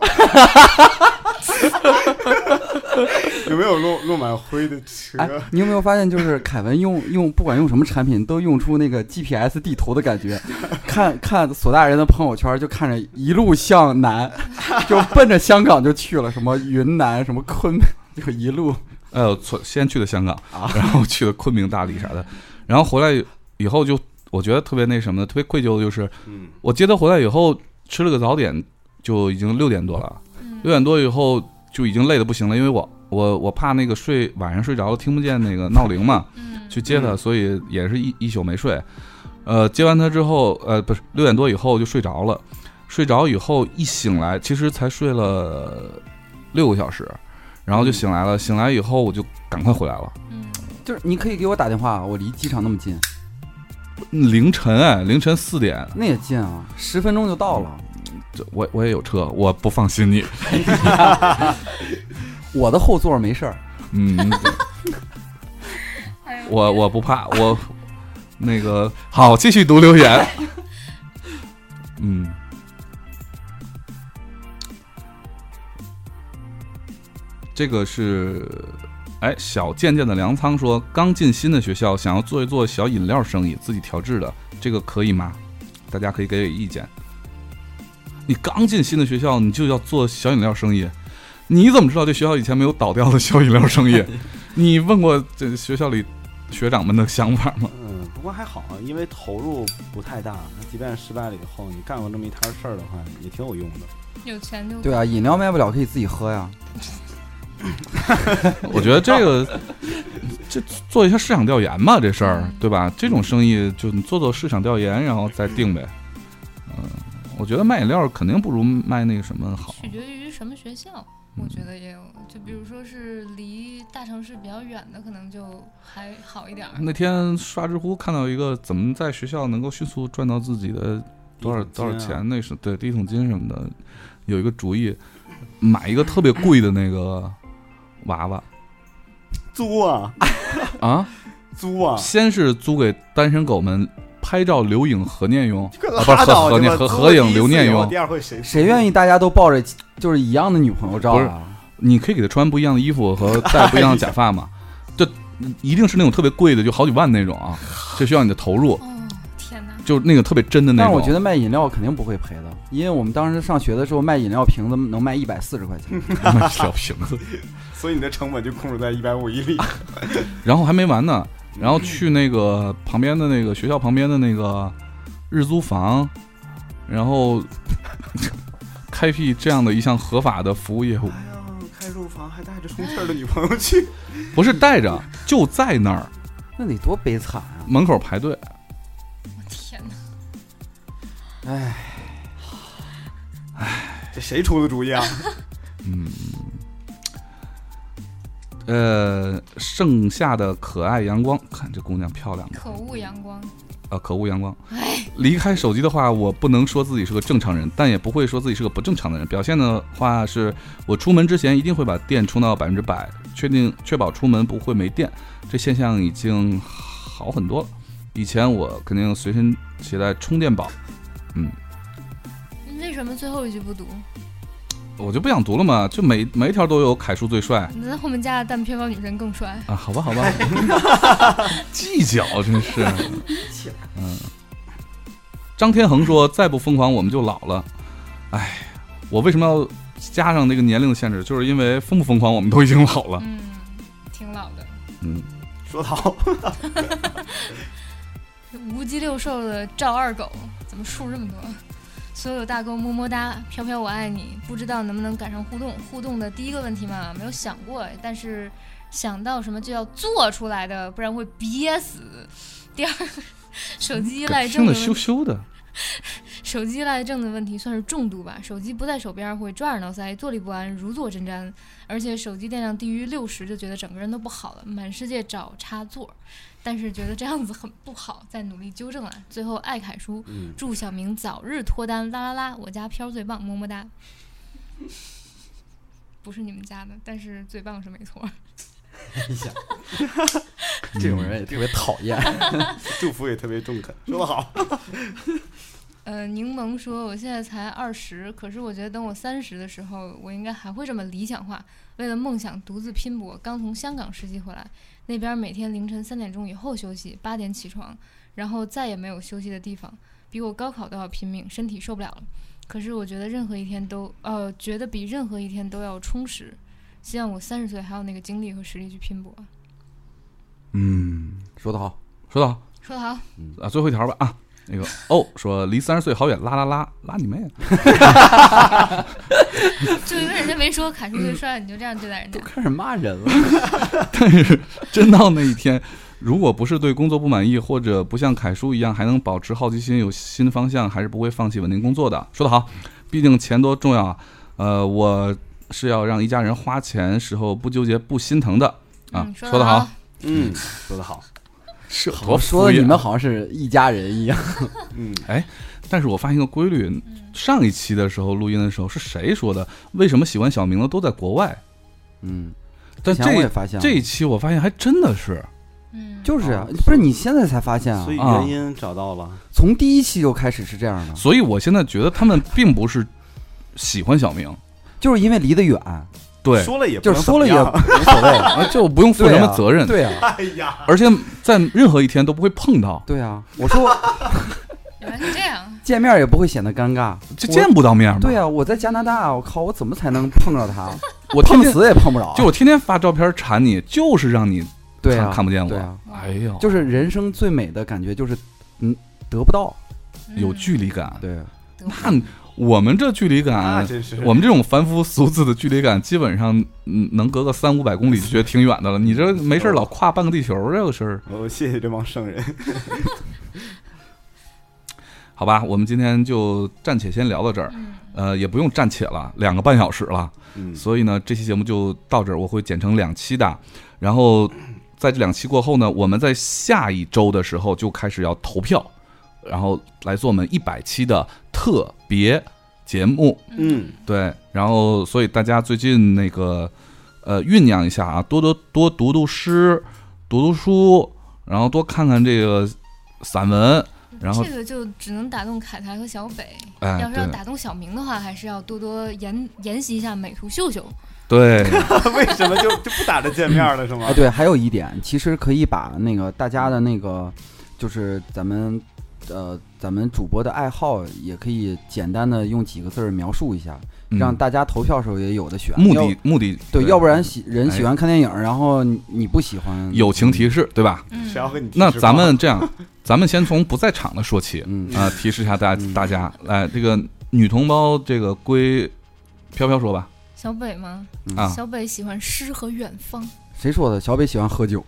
有没有落落满灰的车？哎，你有没有发现，就是凯文用用不管用什么产品，都用出那个 GPS 地图的感觉。看看索大人的朋友圈，就看着一路向南，就奔着香港就去了，什么云南，什么昆明，就一路呃，从先去的香港，啊然后去了昆明、大理啥的，然后回来以后就我觉得特别那什么的，特别愧疚的就是嗯，我接他回来以后吃了个早点，就已经六点多了，六点多以后就已经累得不行了，因为我我我怕那个睡晚上睡着了听不见那个闹铃嘛，嗯，去接他，嗯。所以也是一一宿没睡。呃，接完他之后，呃，不是六点多以后就睡着了，睡着以后一醒来，其实才睡了六个小时，然后就醒来了。醒来以后我就赶快回来了。嗯，就是你可以给我打电话，我离机场那么近，凌晨哎，凌晨四点，那也近啊，十分钟就到了。这我我也有车，我不放心你。我的后座没事儿，嗯，我我不怕，我那个好，继续读留言。嗯，这个是，哎，小贱贱的粮仓说，刚进新的学校，想要做一做小饮料生意，自己调制的，这个可以吗？大家可以给给意见。你刚进新的学校，你就要做小饮料生意，你怎么知道这学校以前没有倒掉的小饮料生意？你问过这学校里学长们的想法吗？嗯，不过还好啊，因为投入不太大，即便失败了以后，你干过这么一摊事儿的话，也挺有用的。有钱就对啊，饮料卖不了可以自己喝呀。我觉得这个，这做一下市场调研嘛，这事儿嗯对吧？这种生意就你做做市场调研，然后再定呗。嗯，我觉得卖饮料肯定不如卖那个什么好。取决于什么学校，我觉得也有。就比如说是离大城市比较远的，可能就还好一点儿。那天刷知乎看到一个怎么在学校能够迅速赚到自己的多少多少？钱，那是对第一桶金什么的，有一个主意，买一个特别贵的那个娃娃租啊，啊，租啊！先是租给单身狗们拍照留影合念用，不是合合合合影留念用第二回谁谁愿意大家都抱着就是一样的女朋友照啊？你可以给他穿不一样的衣服和戴不一样的假发嘛，就一定是那种特别贵的，就好几万那种啊，就需要你的投入，哦，天哪！就那个特别真的那种。但我觉得卖饮料肯定不会赔的，因为我们当时上学的时候卖饮料瓶子能卖一百四十块钱。得小瓶子，所以你的成本就控制在一百五一粒。然后还没完呢，然后去那个旁边的那个学校旁边的那个日租房，然后 开辟这样的一项合法的服务业务哎，呀，开入房还带着充气儿的女朋友去，不是带着，就在那儿那得多悲惨啊！门口排队。我天哪！哎，这谁出的主意啊？嗯，呃，盛夏的可爱阳光，看这姑娘漂亮的可恶阳光！啊，可恶阳光。哎，离开手机的话，我不能说自己是个正常人，但也不会说自己是个不正常的人。表现的话是，我出门之前一定会把电充到百分之百，确定确保出门不会没电。这现象已经好很多了。以前我肯定随身携带充电宝，嗯，你为什么最后一句不读？我就不想读了嘛，就每每一条都有凯叔最帅你在后面加的但偏方女神更帅。啊，好吧好吧，计较真是，嗯。张天恒说：“再不疯狂，我们就老了。”哎，我为什么要加上那个年龄的限制？就是因为疯不疯狂，我们都已经老了。嗯，挺老的。嗯，说得好，无鸡六兽的赵二狗，怎么数这么多？所有大哥么么哒，飘飘我爱你。不知道能不能赶上互动？互动的第一个问题嘛，没有想过，但是想到什么就要做出来的，不然会憋死。第二，手机依赖症的，羞羞的。手机依赖症的问题算是重度吧。手机不在手边会抓耳挠腮，坐立不安，如坐针毡。而且手机电量低于六十就觉得整个人都不好了，满世界找插座。但是觉得这样子很不好，在努力纠正了。最后爱凯叔，嗯，祝小明早日脱单，啦啦啦！我家飘最棒，么么哒。不是你们家的，但是最棒是没错。哎呀，这种人也特别讨厌。祝福也特别中肯，说得好。呃，柠檬说我现在才二十，可是我觉得等我三十的时候，我应该还会这么理想化，为了梦想独自拼搏。刚从香港实习回来，那边每天凌晨三点钟以后休息，八点起床，然后再也没有休息的地方，比我高考都要拼命，身体受不了了。可是我觉得任何一天都，呃，觉得比任何一天都要充实。希望我三十岁还有那个精力和实力去拼搏。嗯，说得好，说得好说得好，啊，最后一条吧啊。那个哦，说离三十岁好远，拉拉拉拉你妹啊！就因为人家没说凯叔最帅，你就这样对待人家都。开始骂人了。但是真到那一天，如果不是对工作不满意，或者不像凯叔一样还能保持好奇心、有新方向，还是不会放弃稳定工作的。说得好，毕竟钱多重要啊。呃，我是要让一家人花钱时候不纠结、不心疼的啊。嗯，说得好，嗯，说得好。是我说的你们好像是一家人一样。嗯，哎但是我发现一个规律，上一期的时候录音的时候是谁说的？为什么喜欢小明的都在国外？嗯，但之前我也这发现这一期我发现还真的是，嗯，就是啊哦，不是你现在才发现啊所以？啊原因找到了。从第一期就开始是这样的，所以我现在觉得他们并不是喜欢小明，就是因为离得远，对，说了也不就是说了也无所谓。啊，就不用负什么责任，对啊，哎呀，而且在任何一天都不会碰到，对啊，我说原来是这样。见面也不会显得尴尬。就见不到面嘛。对啊，我在加拿大，我靠，我怎么才能碰着他？我碰死也碰不着。就我天天发照片缠你，就是让你对啊，看看不见我对啊，哎呦，就是人生最美的感觉就是，嗯，得不到。有距离感。对，那我们这距离感，我们这种凡夫俗子的距离感，基本上嗯能隔个三五百公里就觉得挺远的了。你这没事儿老跨半个地球这个事儿，我谢谢这帮圣人。好吧？我们今天就暂且先聊到这儿，嗯呃，也不用暂且了，两个半小时了。嗯，所以呢，这期节目就到这儿，我会剪成两期的。然后在这两期过后呢，我们在下一周的时候就开始要投票，然后来做我们一百期的特别节目。嗯，对，然后所以大家最近那个呃酝酿一下啊，多多多读读诗，读读书，然后多看看这个散文，然后这个就只能打动凯凯和小北。哎要是要打动小明的话，还是要多多研研习一下美图秀秀。对，为什么就就不打着见面了是吗哎，？对，还有一点，其实可以把那个大家的那个，就是咱们呃咱们主播的爱好，也可以简单的用几个字儿描述一下，嗯。让大家投票的时候也有的选。目要的目的对，要不然喜人哎喜欢看电影，然后你你不喜欢。友情提示，对吧？嗯。谁，要和你提那咱们这样，咱们先从不在场的说起嗯。啊、提示一下大嗯。大家，来，这个女同胞这个归飘飘说吧，小北吗？嗯啊。小北喜欢诗和远方，谁说的？小北喜欢喝酒，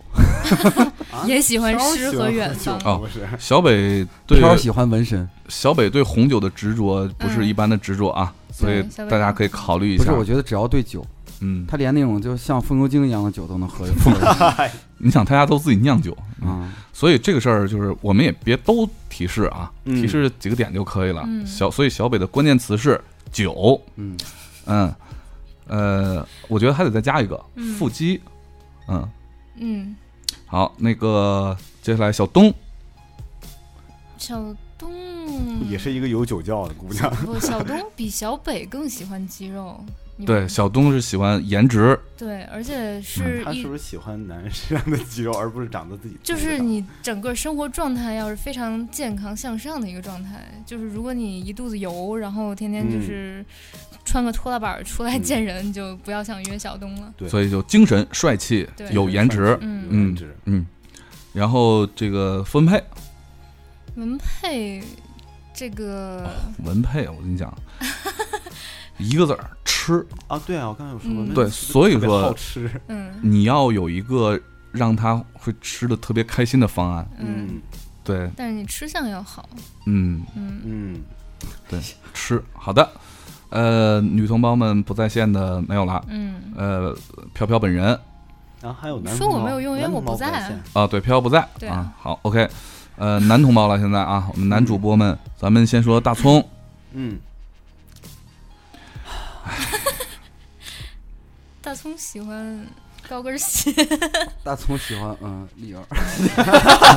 啊 也喜欢飘诗和远方。哦不是？小北对飘喜欢纹身。小北对红酒的执着不是嗯一般的执着啊，所以大家可以考虑一下。不是，我觉得只要对酒，嗯，他连那种就像风油精一样的酒都能喝。你想他家都自己酿酒，啊，所以这个事儿就是我们也别都提示啊，嗯提示几个点就可以了。嗯小所以小北的关键词是酒，嗯，嗯，呃，我觉得还得再加一个嗯腹肌，嗯，嗯，好，那个接下来小东，小东也是一个有酒窖的姑娘。不，小东比小北更喜欢肌肉。你对，小东是喜欢颜值，对，而且是一他是不是喜欢男人身上的肌肉，而不是长得自己？就是你整个生活状态要是非常健康向上的一个状态，就是如果你一肚子油，然后天天就是穿个拖拉板出来嗯见人，就不要想约小东了。对所以就精神帅气，有颜值，嗯嗯。嗯，然后这个分配文配这个文配，我跟你讲，一个字儿吃，啊，对啊，我刚才有说过，嗯。对所以说好吃，嗯。你要有一个让他会吃的特别开心的方案，嗯，嗯。对，但是你吃相要好，嗯，嗯。嗯，对，吃好的。呃，女同胞们不在线的没有了。嗯，呃，飘飘本人然后还有男说同胞我没有用因为我不在啊对，飘飘不在对啊。好，OK，呃，男同胞了，现在啊，我们男主播们，咱们先说大葱，嗯，大葱喜欢高跟鞋，大葱喜欢嗯丽儿，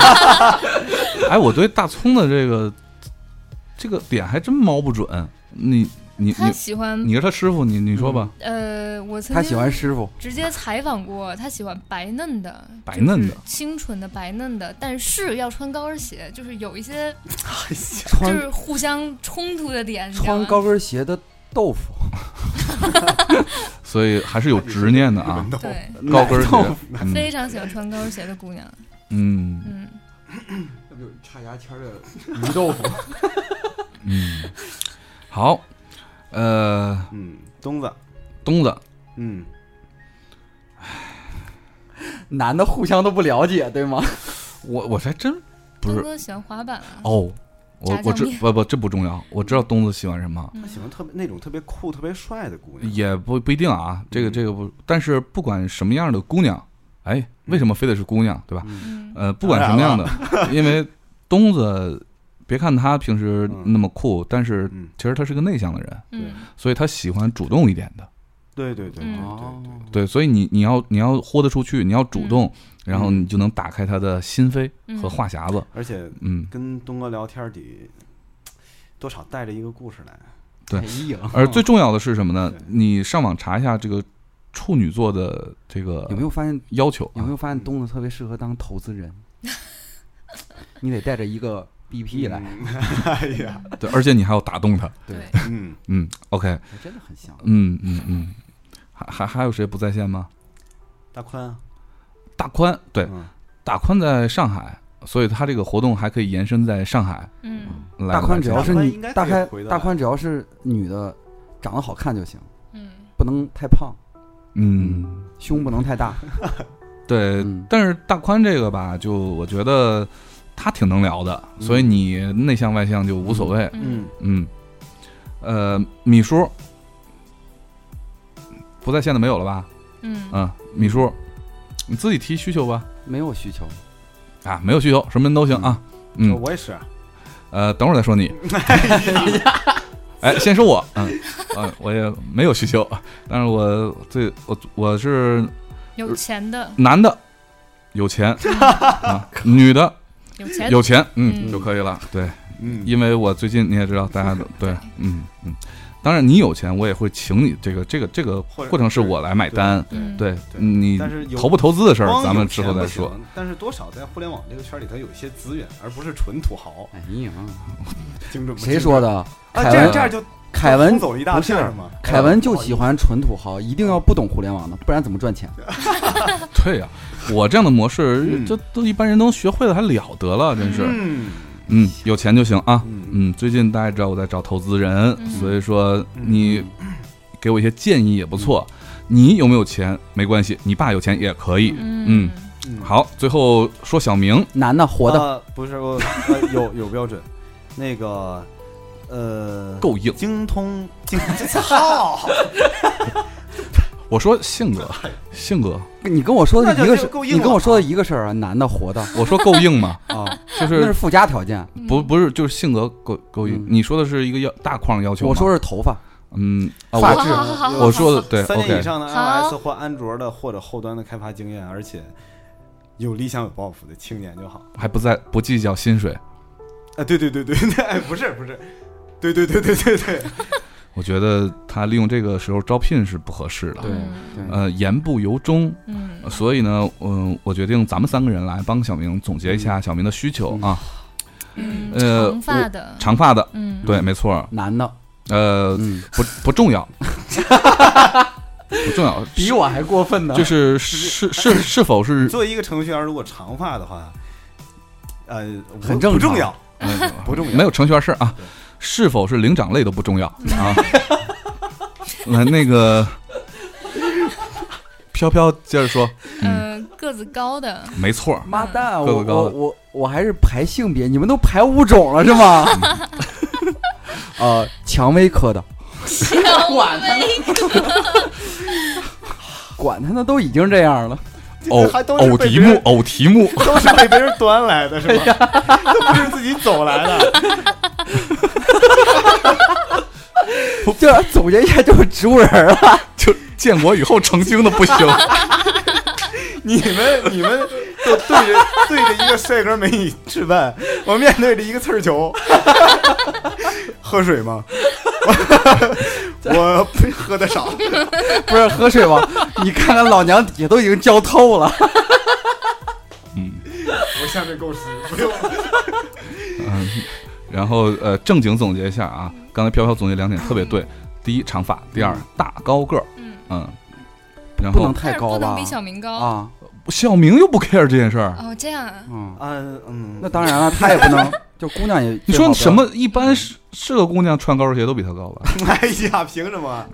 哎，我对大葱的这个这个点还真瞄不准。你你他你喜欢你是他师傅，你你说吧。呃，我曾经他喜欢师傅，直接采访过，他喜欢白嫩的，白嫩的。就是清纯的白嫩的，但是要穿高跟鞋，就是有一些就穿是互相冲突的点，你知道吗？穿高跟鞋的豆腐，所以还是有执念的啊。对，高跟鞋非常喜欢穿高跟鞋的姑娘，嗯。嗯，那不就是插牙签的鱼豆腐？嗯，好，呃，嗯，东子，东子，嗯，男的互相都不了解，对吗？我我还真不是。东哥喜欢滑板啊，哦，我我知不不这不重要，我知道东子喜欢什么，嗯。他喜欢特别那种特别酷、特别帅的姑娘。也不不一定啊，这个嗯。这个不，但是不管什么样的姑娘，哎，为什么非得是姑娘，对吧？呃，不管什么样的，因为东子，别看他平时嗯。那么酷，但是嗯，其实他是个内向的人，嗯。所以他喜欢主动一点的。对对对对对对，对，所以你你要你要豁得出去，你要主动，然后嗯你就能打开他的心扉嗯和话匣子。而且嗯，跟东哥聊天得多少带着一个故事来。对而最重要的是什么呢？你上网查一下这个处女座的这个有没有发现？要求啊？有没有发现东子特别适合当投资人？你得带着一个 BP 来，嗯哎呀，对，而且你还要打动他。对对，嗯，嗯，OK，还真的很像。嗯嗯嗯，还还还有谁不在线吗？大宽啊，大宽，对，嗯，大宽在上海，所以他这个活动还可以延伸在上海嗯，大宽只要是女大宽大宽只要是女的，长得好看就行，嗯，不能太胖，嗯，胸不能太大。对，嗯但是大宽这个吧，就我觉得他挺能聊的，嗯所以你内向外向就无所谓。嗯，嗯，呃，米叔不在线的没有了吧？嗯，嗯，米叔，你自己提需求吧。没有需求，啊，没有需求，什么人都行啊。嗯，我也是，呃，等会儿再说你。哎，先说我，嗯嗯，我也没有需求，但是我最我我是有钱的，男的，有钱。啊，女的。有钱，有钱，嗯嗯。就可以了。对，嗯，因为我最近你也知道，大家都对，嗯 嗯，当然你有钱，我也会请你，这个这个这个过程是我来买单。嗯，对对你投不投资的事儿，咱们之后再说。但是多少在互联网这个圈里头有一些资源，而不是纯土豪。哎呀，精准不？谁说？的？啊，凯文这样这样就凯文走了一大不是片儿嘛。凯文就喜欢纯土豪，一定要不懂互联网的，不然怎么赚钱？对呀，我这样的模式，嗯这都一般人都学会了，还了得了，真是。嗯嗯，有钱就行啊。嗯嗯，最近大家知道我在找投资人，嗯所以说你嗯给我一些建议也不错。你有没有钱没关系，你爸有钱也可以。嗯嗯，好，最后说小明，男的活的，呃不是我呃有有标准，那个呃够硬。精通精 操，我说性格，性格，你跟我说的一个是，够硬你跟我说的一个事儿啊，男的活的。我说够硬嘛，啊，就是那是是附加条件。不不是就是性格够够硬。嗯。你说的是一个要大框要求吗，我说是头发，嗯发质。我说的对三年以上的 iOS 或安卓的或者后端的开发经验，而且有理想有抱负的青年就好。还不在不计较薪水。啊，对对对对对，哎，不是不是，对对对对对对，我觉得他利用这个时候招聘是不合适的。对呃，言不由衷，嗯。所以呢，嗯，我决定咱们三个人来帮小明总结一下小明的需求啊。嗯，呃长发的，长发的，嗯，对，没错，男的，呃，嗯，不不重要，不重要，比我还过分呢。就是是是 是否是作为一个程序员，如果长发的话，呃，很正常。不重要，呃 不重要，没有程序员事儿啊。对，是否是灵长类都不重要啊。来，那个 飘飘接着说，嗯，个子高的，没错，妈蛋，我个子高的我我我还是排性别，你们都排物种了是吗？呃，蔷薇科的，管他管他呢，都已经这样了。偶还都是偶题被别人目，偶题目，都是被别人端来的，是吧？都不是自己走来的。这总结一下就是植物人儿了。就建国以后成精的不行。你们你们都对着对着一个帅哥美女吃饭，我面对着一个刺儿球，喝水吗？我不喝的少，不是喝水吗？你看看老娘底下都已经浇透了。嗯我下面够湿，不用。嗯，然后呃，正经总结一下啊，刚才飘飘总结两点特别对：第一，长发；第二，大高个儿。嗯，嗯，然后不能太但是高吧不能比？小明高。啊，小明又不 care 这件事儿。哦，这样啊，嗯，啊嗯，那当然了，他也不能，就姑娘也。你说什？么？一般是是个姑娘穿高跟鞋都比他高吧？哎呀，凭什么？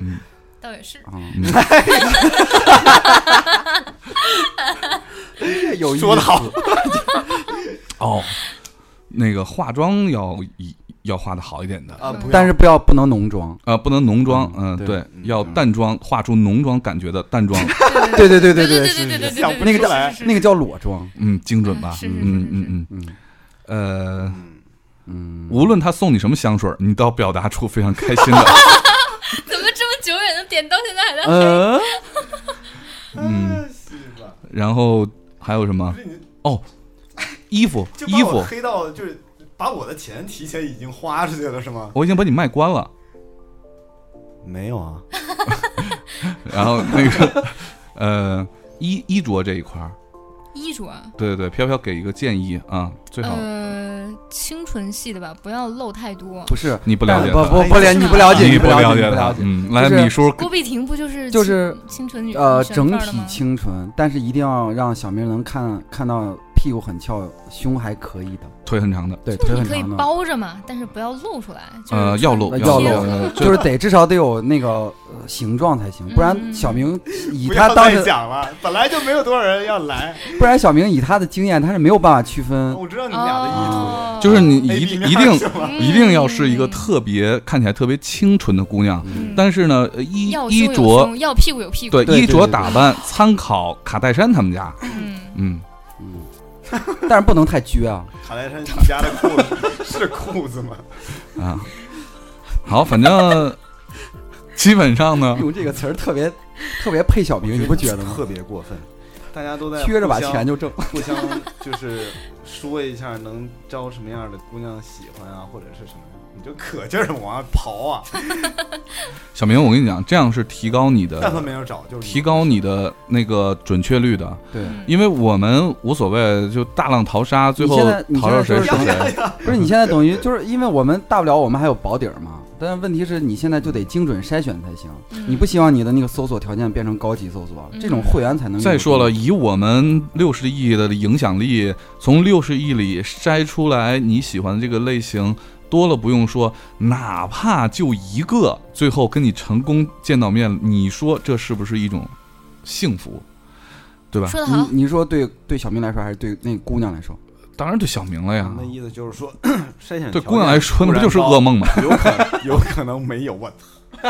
倒也是。嗯，有意思说得好。哦，那个化妆要一要化的好一点的，啊，但是不要不能浓妆。啊，不能浓妆，嗯，嗯对要淡妆，化出浓妆感觉的淡妆，对对对对对对，对对对对，想不那个叫来那个叫裸妆。嗯，精准吧？嗯嗯嗯，嗯呃，嗯嗯，无论他送你什么香水，你都要表达出非常开心的，怎么这么久远的点到现在还在？呃，嗯，然后还有什么不？衣服，就把我衣服，黑到就是把我的钱提前已经花出去了是吗？我已经把你卖关了。没有啊，然后那个，呃，衣衣着这一块儿，衣着啊，对对对，飘飘给一个建议啊，最好，呃，清纯系的吧，不要露太多。不是，你不了解不不不了，哎你不了解，你不了解，不了，解。嗯，来，米叔，郭碧婷不就是就是清清纯女呃，整体清纯，但是一定要让小明能看看到屁股很翘，胸还可以的，腿很长的，对，腿很长的，包着嘛，但是不要露出来。就是呃，要露呃要露，呃就是得至少得有那个呃形状才行，不然嗯小明以他当时，讲了，本来就没有多少人要来。不然小明以他的经验，他是没有办法区分。我知道你们俩的意图，哦。就是你一定一定？一定要是一个嗯。特别看起来特别清纯的姑娘，嗯。但是呢，呃衣衣着，要屁股有屁股。对衣着打扮参考卡戴珊他们家，嗯，嗯，嗯，但是不能太撅啊。卡戴珊你家的裤子 是裤子吗？啊，好，反正基本上呢，用这个词儿特别特别配小明，你不觉得吗？特别过分，大家都在撅着把钱就挣。互相就是说一下能招什么样的姑娘喜欢啊，或者是什么，你就可劲儿地往外刨啊，小明，我跟你讲，这样是提高你但凡的没人找，就是提高你的那个准确率的，对，嗯因为我们无所谓，就大浪淘沙，最后淘到谁是谁。不是你现在等于就是因为我们大不了我们还有保底儿嘛，但是问题是你现在就得精准筛选才行。嗯你不希望你的那个搜索条件变成高级搜索，嗯这种会员才能。再说了，，以我们六十亿的影响力，从六十亿里筛出来你喜欢的这个类型，多了不用说，哪怕就一个，最后跟你成功见到面，你说这是不是一种幸福？对吧？说得好，你你说对对小明来说还是对那姑娘来说？当然对小明了呀，那意思就是说，筛选对姑娘来说，那不就是噩梦吗？有可有可能没有我，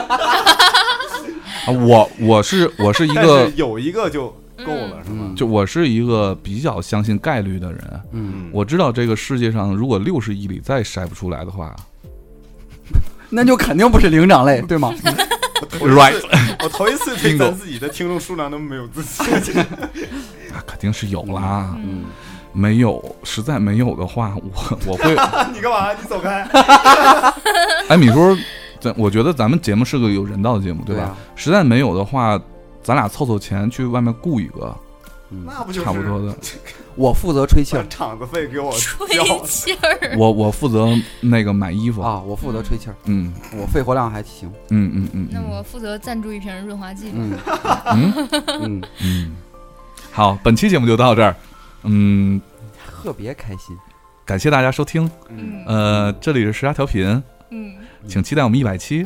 啊，我我是我是一个，有一个就够了，嗯是吗？就我是一个比较相信概率的人。嗯，我知道这个世界上，如果六十亿里再筛不出来的话 那就肯定不是灵长类，对吗？Right 我头一次对 Bingo 咱自己的听众数量那么没有自信。那，肯定是有啦。嗯，没有，实在没有的话，我我会，你干嘛？你走开！哎，米叔，咱我觉得咱们节目是个有人道的节目，对吧？啊，实在没有的话，咱俩凑凑钱去外面雇一个，嗯，那不就是差不多的。我负责吹气儿场子费给我吹交？气儿。我我负责那个买衣服，啊，我负责吹气儿，嗯我肺活量还行。嗯嗯嗯，那我负责赞助一瓶润滑剂吧。嗯嗯嗯，嗯，好，本期节目就到这儿，嗯，特别开心。感谢大家收听，嗯，呃，这里是时差调频，嗯，请期待我们一百期。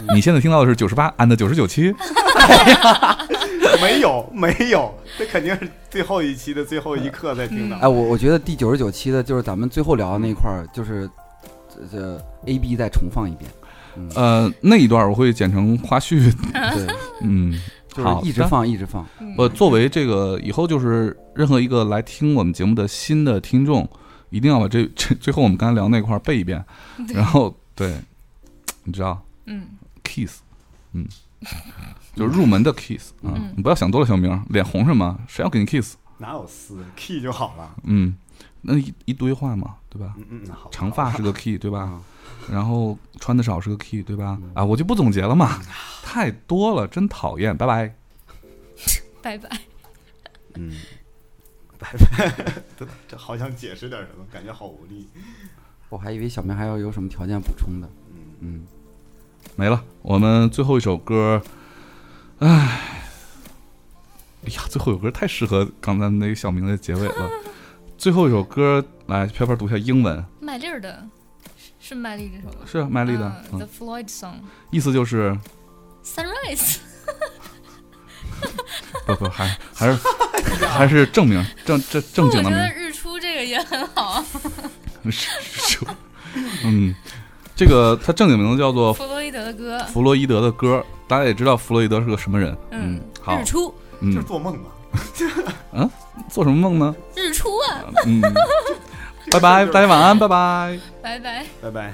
嗯你现在听到的是九十八 and 九十九期，没有没有，这肯定是最后一期的最后一刻在听的。哎，我我觉得第九十九期的就是咱们最后聊的那一块儿，就是这这 A B 再重放一遍。嗯，呃，那一段我会剪成花絮，对，嗯，就好一直放，一直放。嗯我作为这个以后就是任何一个来听我们节目的新的听众，一定要把这这最后我们刚才聊那块儿背一遍，然后对，你知道嗯 kiss，嗯，就是入门的 kiss 啊，嗯你不要想多了，小明，脸红什么？谁要给你 kiss？哪有撕 key 就好了？嗯，那一一堆话嘛，对吧？嗯嗯，好。长发是个 key，对吧？啊，然后穿的少是个 key，对吧嗯？啊，我就不总结了嘛，太多了，真讨厌，拜拜。拜拜。嗯，拜拜。这 这好想解释点什么，感觉好无力。我还以为小明还要有什么条件补充的。嗯，嗯，没了。我们最后一首歌，唉，哎呀，最后一首歌太适合刚才那个小明的结尾了。最后一首歌，来飘飘读一下英文，麦粒儿的，是是麦粒这首歌？是麦粒的 The Floyd Song 意思就是，Sunrise。不不，还还是还是正名正正正经的名我觉得，日出这个也很好啊。是是，嗯，这个它正经名字叫做弗洛伊德的歌，弗洛伊德的歌，大家也知道弗洛伊德是个什么人。嗯，好。日出，这是做梦吧？嗯，做什么梦呢？日出啊。嗯，拜拜，大家晚安，拜拜，拜拜，拜拜。